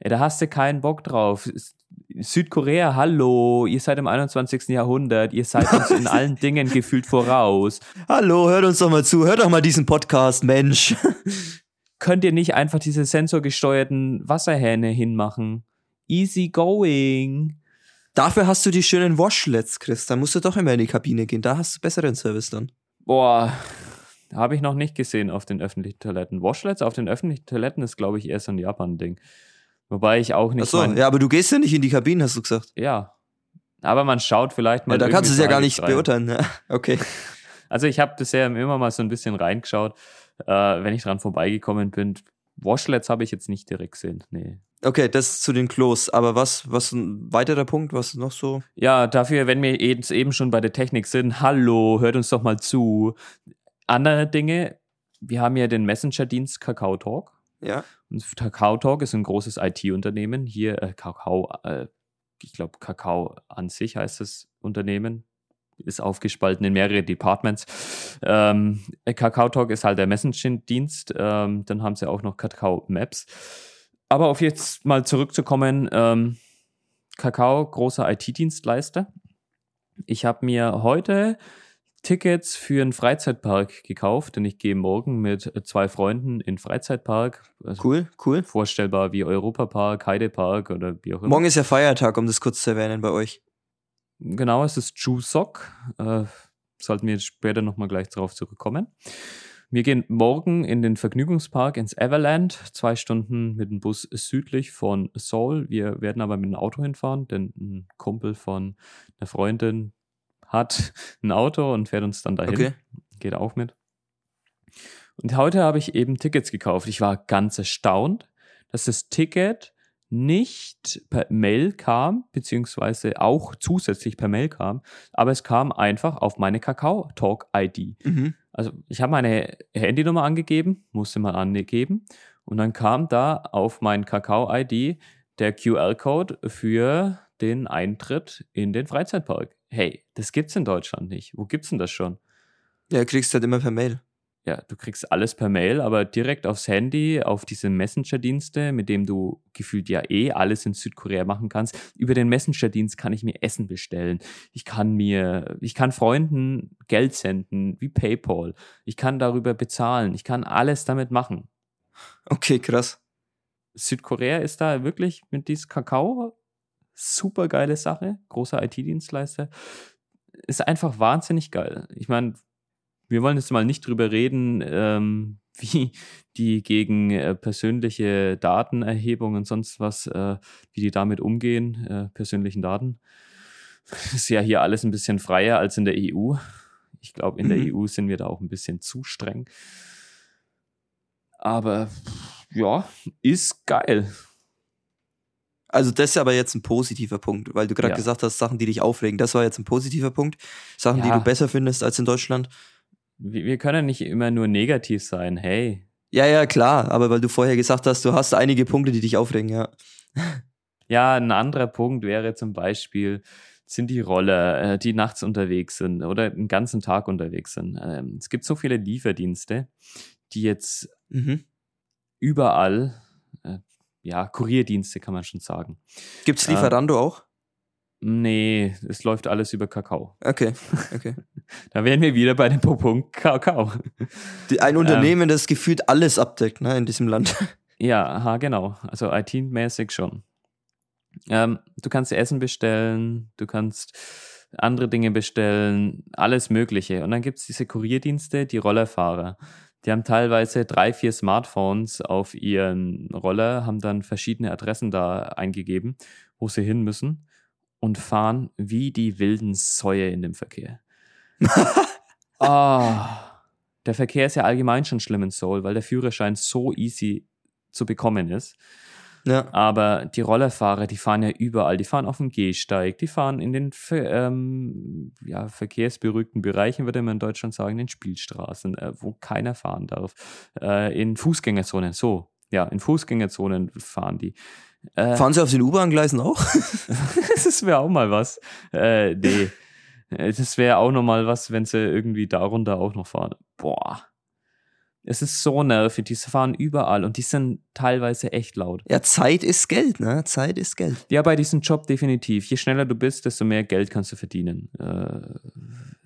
Ey, da hast du keinen Bock drauf. Südkorea, hallo, ihr seid im 21. Jahrhundert, ihr seid uns in allen Dingen gefühlt voraus. Hallo, hört uns doch mal zu. Hört doch mal diesen Podcast, Mensch. Könnt ihr nicht einfach diese sensorgesteuerten Wasserhähne hinmachen? Easy going. Dafür hast du die schönen Washlets, Chris. Da musst du doch immer in die Kabine gehen. Da hast du besseren Service dann. Boah, habe ich noch nicht gesehen auf den öffentlichen Toiletten. Washlets auf den öffentlichen Toiletten ist, glaube ich, eher so ein Japan-Ding. Wobei ich auch nicht. Achso, ja, aber du gehst ja nicht in die Kabinen, hast du gesagt. ja. Aber man schaut vielleicht mal. Ja, da kannst du es ja gar nicht rein. beurteilen. Ja, okay. Also ich habe bisher immer mal so ein bisschen reingeschaut, äh, wenn ich dran vorbeigekommen bin. Washlets habe ich jetzt nicht direkt gesehen. Nee. Okay, das zu den Klos. Aber was, was ein weiterer Punkt, was noch so? Ja, dafür, wenn wir jetzt eben schon bei der Technik sind, hallo, hört uns doch mal zu. Andere Dinge, wir haben ja den Messenger-Dienst Kakao Talk. Ja. Und Kakao Talk ist ein großes IT-Unternehmen. Hier äh, Kakao, äh, ich glaube Kakao an sich heißt das Unternehmen, ist aufgespalten in mehrere Departments. Ähm, äh, Kakao Talk ist halt der Messenger-Dienst. Ähm, dann haben sie auch noch Kakao Maps. Aber auf jetzt mal zurückzukommen, ähm, Kakao, großer IT-Dienstleister. Ich habe mir heute Tickets für einen Freizeitpark gekauft, denn ich gehe morgen mit äh, zwei Freunden in den Freizeitpark. Also Cool, cool. Vorstellbar wie Europapark, Heidepark oder wie auch immer. Morgen ist ja Feiertag, um das kurz zu erwähnen bei euch. Genau, es ist Chuseok. Äh, sollten wir später nochmal gleich darauf zurückkommen. Wir gehen morgen in den Vergnügungspark ins Everland, zwei Stunden mit dem Bus südlich von Seoul. Wir werden aber mit dem Auto hinfahren, denn ein Kumpel von einer Freundin hat ein Auto und fährt uns dann dahin. Okay. Geht auch mit. Und heute habe ich eben Tickets gekauft. Ich war ganz erstaunt, dass das Ticket nicht per Mail kam, beziehungsweise auch zusätzlich per Mail kam, aber es kam einfach auf meine Kakao Talk ID. Mhm. Also ich habe meine Handynummer angegeben, musste mal angeben und dann kam da auf mein Kakao ID der QR-Code für den Eintritt in den Freizeitpark. Hey, das gibt's in Deutschland nicht. Wo gibt's denn das schon? Ja, kriegst halt immer per Mail. Ja, du kriegst alles per Mail, aber direkt aufs Handy, auf diese Messenger-Dienste, mit dem du gefühlt ja eh alles in Südkorea machen kannst. Über den Messenger-Dienst kann ich mir Essen bestellen. Ich kann mir, ich kann Freunden Geld senden, wie PayPal. Ich kann darüber bezahlen. Ich kann alles damit machen. Okay, krass. Südkorea ist da wirklich mit diesem Kakao super geile Sache. Großer IT-Dienstleister. Ist einfach wahnsinnig geil. Ich meine, wir wollen jetzt mal nicht drüber reden, ähm, wie die gegen äh, persönliche Datenerhebung und sonst was, äh, wie die damit umgehen, äh, persönlichen Daten. Ist ja hier alles ein bisschen freier als in der EU. Ich glaube, in Mhm. der EU sind wir da auch ein bisschen zu streng. Aber ja, ist geil. Also das ist aber jetzt ein positiver Punkt, weil du gerade Ja. gesagt hast, Sachen, die dich aufregen. Das war jetzt ein positiver Punkt. Sachen, die Ja. du besser findest als in Deutschland. Wir, wir können nicht immer nur negativ sein, hey. Ja, ja, klar, aber weil du vorher gesagt hast, du hast einige Punkte, die dich aufregen, ja. Ja, ein anderer Punkt wäre zum Beispiel, sind die Roller, äh, die nachts unterwegs sind oder den ganzen Tag unterwegs sind. Ähm, es gibt so viele Lieferdienste, die jetzt Mhm. überall, äh, ja, Kurierdienste kann man schon sagen. Gibt's Ja. Lieferando auch? Nee, es läuft alles über Kakao. Okay, okay. Da wären wir wieder bei dem Punkt Kakao. Die, ein Ähm. Unternehmen, das gefühlt alles abdeckt, ne, in diesem Land. Ja, aha, genau. Also IT-mäßig schon. Ähm, du kannst Essen bestellen, du kannst andere Dinge bestellen, alles Mögliche. Und dann gibt es diese Kurierdienste, die Rollerfahrer. Die haben teilweise drei, vier Smartphones auf ihren Roller, haben dann verschiedene Adressen da eingegeben, wo sie hin müssen und fahren wie die wilden Säue in dem Verkehr. Ah, der Verkehr ist ja allgemein schon schlimm in Seoul, weil der Führerschein so easy zu bekommen ist. Ja. Aber die Rollerfahrer, die fahren ja überall. Die fahren auf dem Gehsteig, die fahren in den ähm, ja, verkehrsberuhigten Bereichen, würde man in Deutschland sagen, in den Spielstraßen, äh, wo keiner fahren darf. Äh, in Fußgängerzonen, so. Ja, in Fußgängerzonen fahren die. Äh, Fahren sie auf den U-Bahn-Gleisen auch? das wäre auch mal was. Äh, nee. Äh, Das wäre auch noch mal was, wenn sie irgendwie darunter auch noch fahren. Boah. Es ist so nervig. Die fahren überall und die sind teilweise echt laut. Ja, Zeit ist Geld, ne? Zeit ist Geld. Ja, bei diesem Job definitiv. Je schneller du bist, desto mehr Geld kannst du verdienen. Äh,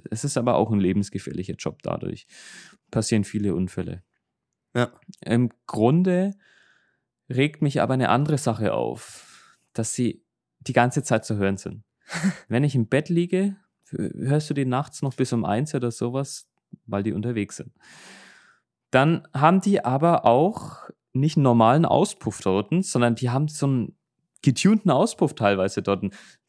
es ist aber auch ein lebensgefährlicher Job dadurch. Passieren viele Unfälle. Ja. Im Grunde regt mich aber eine andere Sache auf, dass sie die ganze Zeit zu hören sind. Wenn ich im Bett liege, hörst du die nachts noch bis um eins oder sowas, weil die unterwegs sind. Dann haben die aber auch nicht einen normalen Auspuff dort, sondern die haben so einen getunten Auspuff teilweise dort.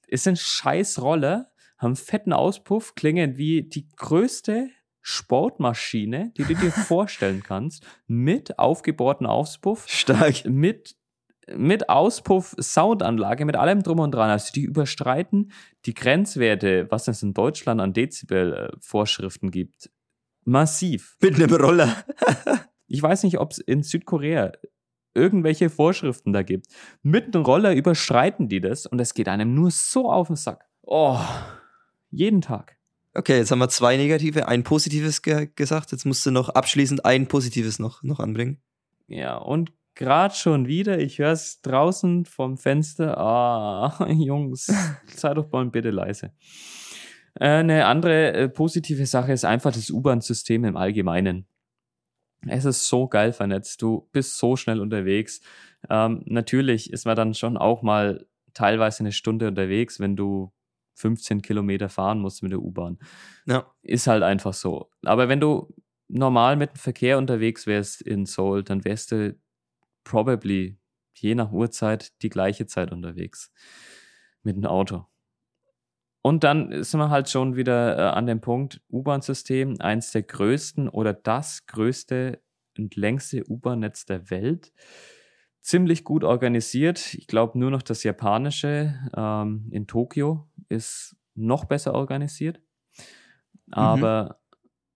Es sind scheiß Roller, haben fetten Auspuff, klingen wie die größte Sportmaschine, die du dir vorstellen kannst, mit aufgebohrten Auspuff, Stark. mit, mit Auspuff, Soundanlage, mit allem drum und dran. Also die überstreiten die Grenzwerte, was es in Deutschland an Dezibel-Vorschriften gibt, massiv. Mit einem Roller. Ich weiß nicht, ob es in Südkorea irgendwelche Vorschriften da gibt. Mit einem Roller überschreiten die das und es geht einem nur so auf den Sack. Oh, jeden Tag. Okay, jetzt haben wir zwei negative, ein positives ge gesagt. Jetzt musst du noch abschließend ein positives noch, noch anbringen. Ja, und gerade schon wieder, ich höre es draußen vom Fenster. Ah, Jungs, sei doch mal bitte leise. Eine andere äh, positive Sache ist einfach das U-Bahn-System im Allgemeinen. Es ist so geil vernetzt. Du bist so schnell unterwegs. Ähm, natürlich ist man dann schon auch mal teilweise eine Stunde unterwegs, wenn du 15 Kilometer fahren musst mit der U-Bahn. Ja. Ist halt einfach so. Aber wenn du normal mit dem Verkehr unterwegs wärst in Seoul, dann wärst du probably je nach Uhrzeit die gleiche Zeit unterwegs mit dem Auto. Und dann sind wir halt schon wieder äh, an dem Punkt, U-Bahn-System, eins der größten oder das größte und längste U-Bahn-Netz der Welt. Ziemlich gut organisiert. Ich glaube, nur noch das japanische ähm, in Tokio ist noch besser organisiert. Aber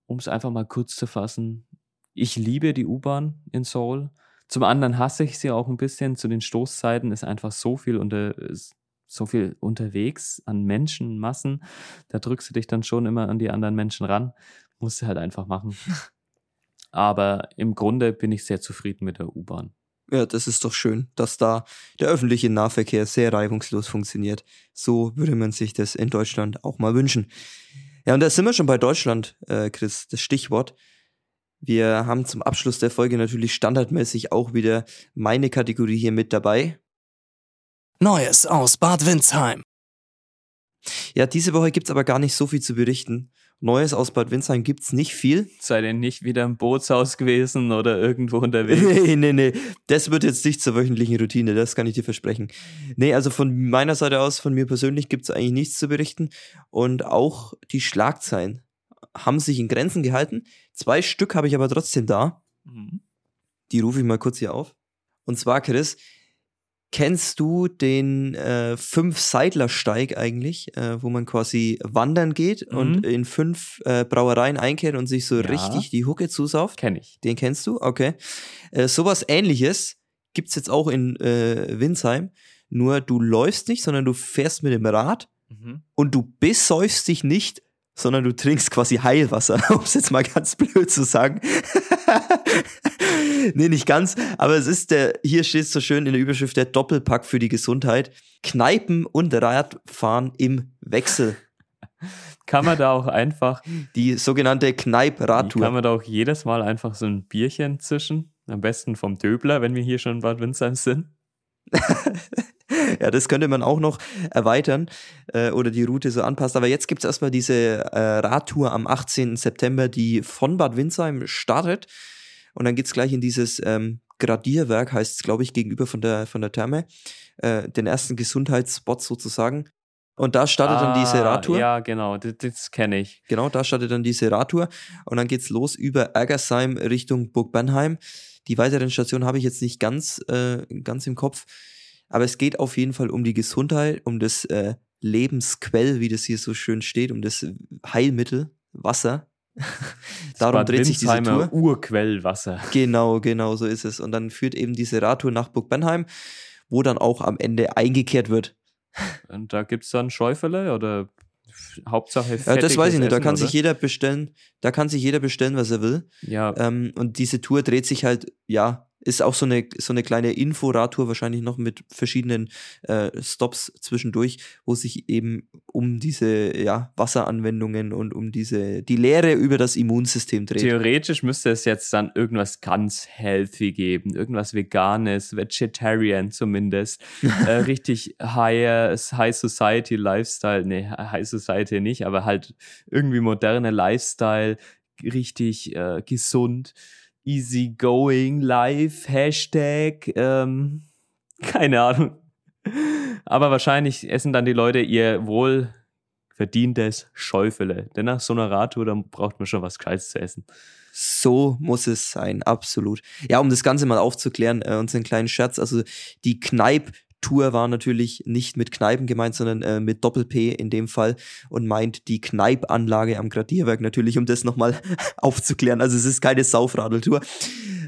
um es einfach mal kurz zu fassen, ich liebe die U-Bahn in Seoul. Zum anderen hasse ich sie auch ein bisschen. Zu den Stoßzeiten ist einfach so viel unter, so viel unterwegs an Menschenmassen. Da drückst du dich dann schon immer an die anderen Menschen ran. Musst du halt einfach machen. Aber im Grunde bin ich sehr zufrieden mit der U-Bahn. Ja, das ist doch schön, dass da der öffentliche Nahverkehr sehr reibungslos funktioniert. So würde man sich das in Deutschland auch mal wünschen. Ja, und da sind wir schon bei Deutschland, äh, Chris, das Stichwort. Wir haben zum Abschluss der Folge natürlich standardmäßig auch wieder meine Kategorie hier mit dabei. Neues aus Bad Windsheim. Ja, diese Woche gibt's aber gar nicht so viel zu berichten. Neues aus Bad Windsheim gibt's nicht viel. Sei denn nicht wieder im Bootshaus gewesen oder irgendwo unterwegs. Nee, nee, nee. Das wird jetzt nicht zur wöchentlichen Routine, das kann ich dir versprechen. Nee, also von meiner Seite aus, von mir persönlich, gibt's eigentlich nichts zu berichten. Und auch die Schlagzeilen haben sich in Grenzen gehalten. Zwei Stück habe ich aber trotzdem da. Mhm. Die rufe ich mal kurz hier auf. Und zwar, Chris, Kennst du den äh, Fünf-Seidler-Steig eigentlich, äh, wo man quasi wandern geht Mhm. und in fünf äh, Brauereien einkehrt und sich so Ja. richtig die Hucke zusauft? Kenn ich. Den kennst du? Okay. Äh, sowas ähnliches gibt's jetzt auch in äh, Winsheim. Nur du läufst nicht, sondern du fährst mit dem Rad und du besäufst dich nicht, sondern du trinkst quasi Heilwasser, um es jetzt mal ganz blöd zu sagen. nee, nicht ganz, aber es ist der, hier steht so schön in der Überschrift der Doppelpack für die Gesundheit. Kneipen und Radfahren im Wechsel. Kann man da auch einfach, Die sogenannte kann Kneip-Radtour. man da auch jedes Mal einfach so ein Bierchen zischen? Am besten vom Döbler, wenn wir hier schon in Bad Windsheim sind. Ja, das könnte man auch noch erweitern äh, oder die Route so anpassen. Aber jetzt gibt es erstmal diese äh, Radtour am 18. September, die von Bad Windsheim startet. Und dann geht's gleich in dieses ähm, Gradierwerk, heißt es, glaube ich, gegenüber von der, von der Therme, äh, den ersten Gesundheitsspot sozusagen. Und da startet dann diese Ah, Radtour. Ja, genau, das, das kenne ich. Genau, da startet dann diese Radtour und dann geht's los über Ergersheim Richtung Burg Bernheim. Die weiteren Stationen habe ich jetzt nicht ganz, äh, ganz im Kopf, aber es geht auf jeden Fall um die Gesundheit, um das äh, Lebensquell, wie das hier so schön steht, um das Heilmittel, Wasser. Darum Bad dreht sich diese Tour. Urquellwasser. Genau, genau, so ist es. Und dann führt eben diese Radtour nach Burg Bernheim, wo dann auch am Ende eingekehrt wird. Und da gibt es dann Schäufele oder Hauptsache Äh, fettiges das weiß ich nicht, da Essen, kann oder? sich jeder bestellen, da kann sich jeder bestellen, was er will. Ja, Ähm, und diese Tour dreht sich halt, ja, ist auch so eine, so eine kleine Info-Radtour, wahrscheinlich noch mit verschiedenen äh, Stops zwischendurch, wo sich eben um diese ja, Wasseranwendungen und um diese, die Lehre über das Immunsystem dreht. theoretisch müsste es jetzt dann irgendwas ganz healthy geben. Irgendwas Veganes, Vegetarian zumindest. äh, richtig high, high Society Lifestyle. Nee, High Society nicht, aber halt irgendwie moderne Lifestyle. Richtig äh, gesund. Easy going life. Hashtag. Ähm, keine Ahnung. Aber wahrscheinlich essen dann die Leute ihr wohl verdientes Schäufele. Denn nach so einer Radtour, dann braucht man schon was Gescheites zu essen. So muss es sein, absolut. Ja, um das Ganze mal aufzuklären, äh, unseren kleinen Scherz, also die Kneip-Tour war natürlich nicht mit Kneipen gemeint, sondern äh, mit Doppel-P in dem Fall und meint die Kneipanlage am Gradierwerk natürlich, um das nochmal aufzuklären. Also es ist keine Saufradeltour.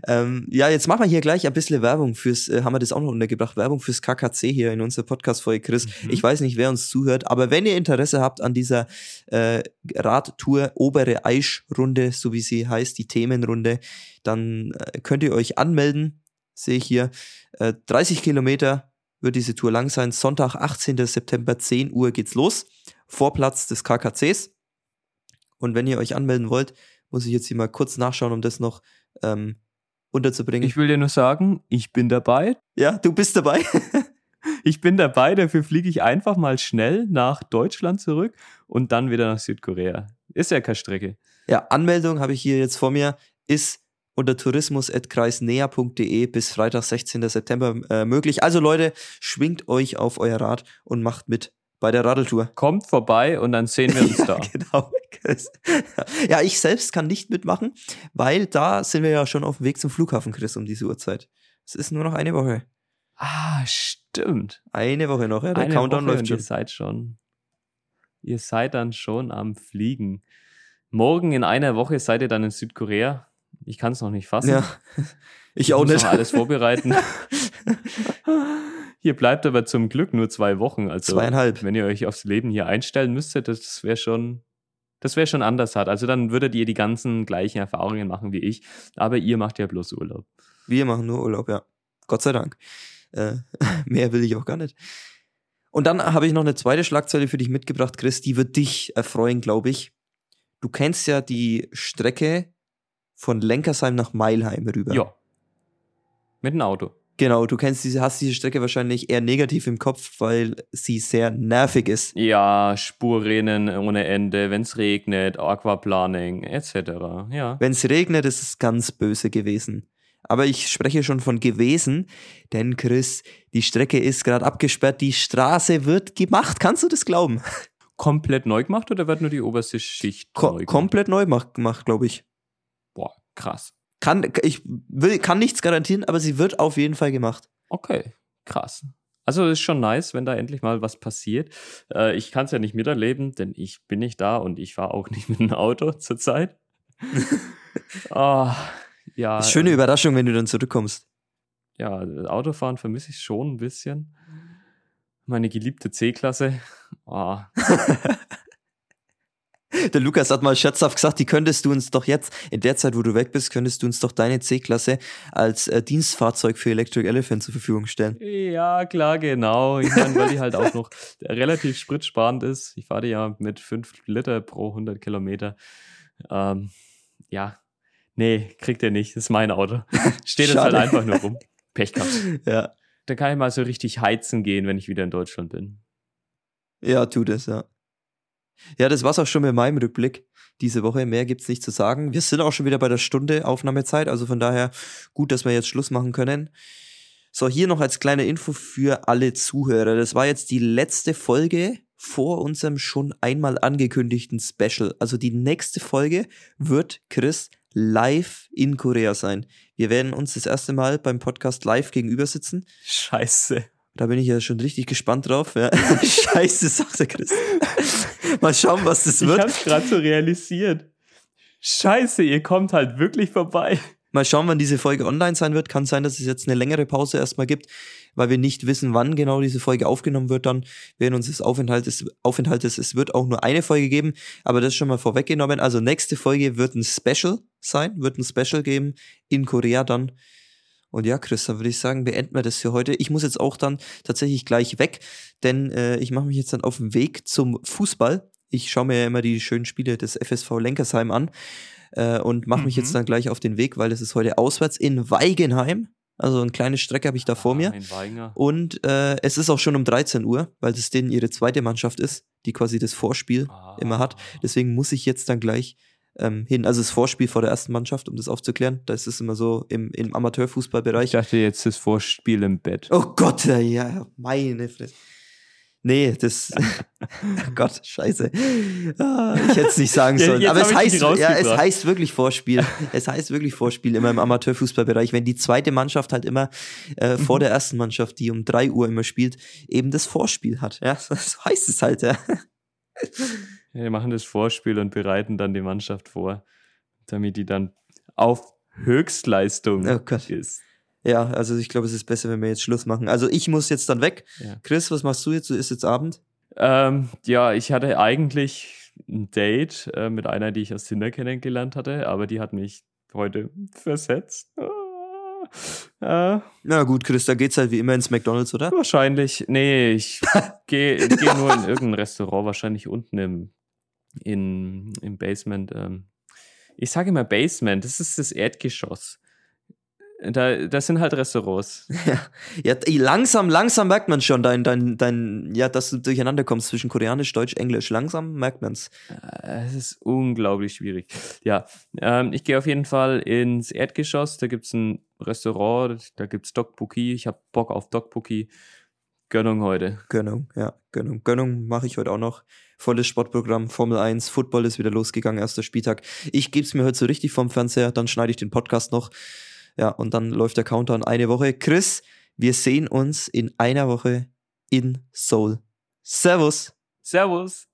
Ähm, ja, jetzt machen wir hier gleich ein bisschen Werbung fürs, äh, haben wir das auch noch untergebracht, Werbung fürs KKC hier in unserer Podcast-Folge, Chris. Mhm. Ich weiß nicht, wer uns zuhört, aber wenn ihr Interesse habt an dieser äh, Radtour Obere Aischrunde, so wie sie heißt, die Themenrunde, dann äh, könnt ihr euch anmelden. Sehe ich hier. Äh, 30 Kilometer wird diese Tour lang sein. Sonntag, 18. September, 10 Uhr geht's los. Vorplatz des KKCs. Und wenn ihr euch anmelden wollt, muss ich jetzt hier mal kurz nachschauen, um das noch ähm, unterzubringen. Ich will dir nur sagen, ich bin dabei. ja, du bist dabei. Ich bin dabei, dafür fliege ich einfach mal schnell nach Deutschland zurück und dann wieder nach Südkorea. Ist ja keine Strecke. Ja, Anmeldung habe ich hier jetzt vor mir, ist unter tourismus.kreisnea.de bis Freitag, 16. September äh, möglich. Also Leute, schwingt euch auf euer Rad und macht mit bei der Radeltour. Kommt vorbei und dann sehen wir uns da. genau. Chris. Ja, ich selbst kann nicht mitmachen, weil da sind wir ja schon auf dem Weg zum Flughafen, Chris, um diese Uhrzeit. Es ist nur noch eine Woche. Ah, stimmt. Eine Woche noch, ja. Der Eine Countdown Woche läuft schon. Ihr seid schon. Ihr seid dann schon am Fliegen. Morgen in einer Woche seid ihr dann in Südkorea. Ich kann es noch nicht fassen. Ja. Ich auch muss nicht. Noch alles vorbereiten. hier bleibt aber zum Glück nur zwei Wochen. Also Zweieinhalb. wenn ihr euch aufs Leben hier einstellen müsstet, das wäre schon, das wäre schon anders hart. Also dann würdet ihr die ganzen gleichen Erfahrungen machen wie ich. Aber ihr macht ja bloß Urlaub. Wir machen nur Urlaub, ja. Gott sei Dank. Äh, mehr will ich auch gar nicht. Und dann habe ich noch eine zweite Schlagzeile für dich mitgebracht, Chris. Die wird dich erfreuen, glaube ich. Du kennst ja die Strecke von Lenkersheim nach Meilheim rüber. Ja. Mit dem Auto. Genau, du kennst diese, hast diese Strecke wahrscheinlich eher negativ im Kopf, weil sie sehr nervig ist. Ja, Spurrennen ohne Ende, wenn es regnet, Aquaplaning etc. Ja. Wenn es regnet, ist es ganz böse gewesen. Aber ich spreche schon von gewesen, denn Chris, die Strecke ist gerade abgesperrt, die Straße wird gemacht. Kannst du das glauben? Komplett neu gemacht oder wird nur die oberste Schicht Ko neu gemacht? komplett neu gemacht, gemacht glaube ich. Krass. Kann, ich will, kann nichts garantieren, aber sie wird auf jeden Fall gemacht. Okay, krass. Also ist schon nice, wenn da endlich mal was passiert. Äh, ich kann es ja nicht miterleben, denn ich bin nicht da und ich fahre auch nicht mit dem Auto zurzeit. oh, ja. Schöne Überraschung, wenn du dann zurückkommst. Ja, Autofahren vermisse ich schon ein bisschen. Meine geliebte C-Klasse. Oh. Der Lukas hat mal scherzhaft gesagt, die könntest du uns doch jetzt, in der Zeit, wo du weg bist, könntest du uns doch deine C-Klasse als äh, Dienstfahrzeug für Electric Elephant zur Verfügung stellen. Ja, klar, genau. Ich meine, weil die halt auch noch relativ spritsparend ist. Ich fahre die ja mit 5 Liter pro 100 Kilometer. Ähm, ja, nee, kriegt er nicht. Das ist mein Auto. Steht jetzt halt einfach nur rum. Pech gehabt. Ja. Dann kann ich mal so richtig heizen gehen, wenn ich wieder in Deutschland bin. Ja, tu das, ja. Ja, das war's auch schon mit meinem Rückblick diese Woche. Mehr gibt's nicht zu sagen. Wir sind auch schon wieder bei der Stunde Aufnahmezeit, also von daher gut, dass wir jetzt Schluss machen können. So, hier noch als kleine Info für alle Zuhörer. Das war jetzt die letzte Folge vor unserem schon einmal angekündigten Special. Also die nächste Folge wird Chris live in Korea sein. Wir werden uns das erste Mal beim Podcast live gegenüber sitzen. Scheiße. Da bin ich ja schon richtig gespannt drauf. Ja. Scheiße, sagt der Chris. Mal schauen, was das wird. Ich hab's gerade so realisiert. Scheiße, ihr kommt halt wirklich vorbei. Mal schauen, wann diese Folge online sein wird. Kann sein, dass es jetzt eine längere Pause erstmal gibt, weil wir nicht wissen, wann genau diese Folge aufgenommen wird dann während unseres Aufenthaltes. Aufenthaltes. Es wird auch nur eine Folge geben, aber das ist schon mal vorweggenommen. Also nächste Folge wird ein Special sein, wird ein Special geben in Korea dann. Und ja, Chris, dann würde ich sagen, beenden wir das für heute. Ich muss jetzt auch dann tatsächlich gleich weg, denn äh, ich mache mich jetzt dann auf den Weg zum Fußball. Ich schaue mir ja immer die schönen Spiele des FSV Lenkersheim an äh, und mache mich jetzt Mhm. dann gleich auf den Weg, weil es ist heute auswärts in Weigenheim. Also eine kleine Strecke habe ich da vor mir. Ein Weinger. Und äh, es ist auch schon um 13 Uhr, weil das denen ihre zweite Mannschaft ist, die quasi das Vorspiel immer hat. Deswegen muss ich jetzt dann gleich ähm, hin. Also das Vorspiel vor der ersten Mannschaft, um das aufzuklären. Da ist es immer so im, im Ich Amateurfußballbereich. dachte jetzt das Vorspiel im Bett. Oh Gott, ja, meine Fresse. Nee, das. oh Gott, scheiße. Ah, ich hätte es nicht sagen sollen. jetzt Aber es ich heißt, ja, es heißt wirklich Vorspiel. es heißt wirklich Vorspiel immer im Amateurfußballbereich, wenn die zweite Mannschaft halt immer äh, vor Mhm. der ersten Mannschaft, die um 3 Uhr immer spielt, eben das Vorspiel hat. Ja, so heißt es halt, ja. Ja, wir machen das Vorspiel und bereiten dann die Mannschaft vor, damit die dann auf Höchstleistung Oh Gott. ist. Ja, also ich glaube, es ist besser, wenn wir jetzt Schluss machen. Also ich muss jetzt dann weg. Ja. Chris, was machst du jetzt? Ist jetzt Abend. Ähm, ja, ich hatte eigentlich ein Date äh, mit einer, die ich aus Tinder kennengelernt hatte, aber die hat mich heute versetzt. Ah, äh, Na gut, Chris, da geht's halt wie immer ins McDonalds, oder? wahrscheinlich, nee, ich gehe geh nur in irgendein Restaurant, wahrscheinlich unten im, in, im Basement. Ähm. Ich sage immer Basement, das ist das Erdgeschoss. Da, das sind halt Restaurants. Ja, t- langsam, langsam merkt man schon dein, dein, dein, ja, dass du durcheinander kommst zwischen Koreanisch, Deutsch, Englisch. Langsam merkt man's. Äh, Es ist unglaublich schwierig. Ja, ähm, ich gehe auf jeden Fall ins Erdgeschoss. Da gibt's ein Restaurant, da gibt's Dokbuki. Ich habe Bock auf Dokbuki. Gönnung heute. Gönnung, ja, Gönnung. Gönnung mache ich heute auch noch. Volles Sportprogramm, Formel 1, Football ist wieder losgegangen, erster Spieltag. Ich geb's mir heute so richtig vom Fernseher, dann schneide ich den Podcast noch. Ja, und dann läuft der Countdown eine Woche. Chris, wir sehen uns in einer Woche in Seoul. Servus! Servus.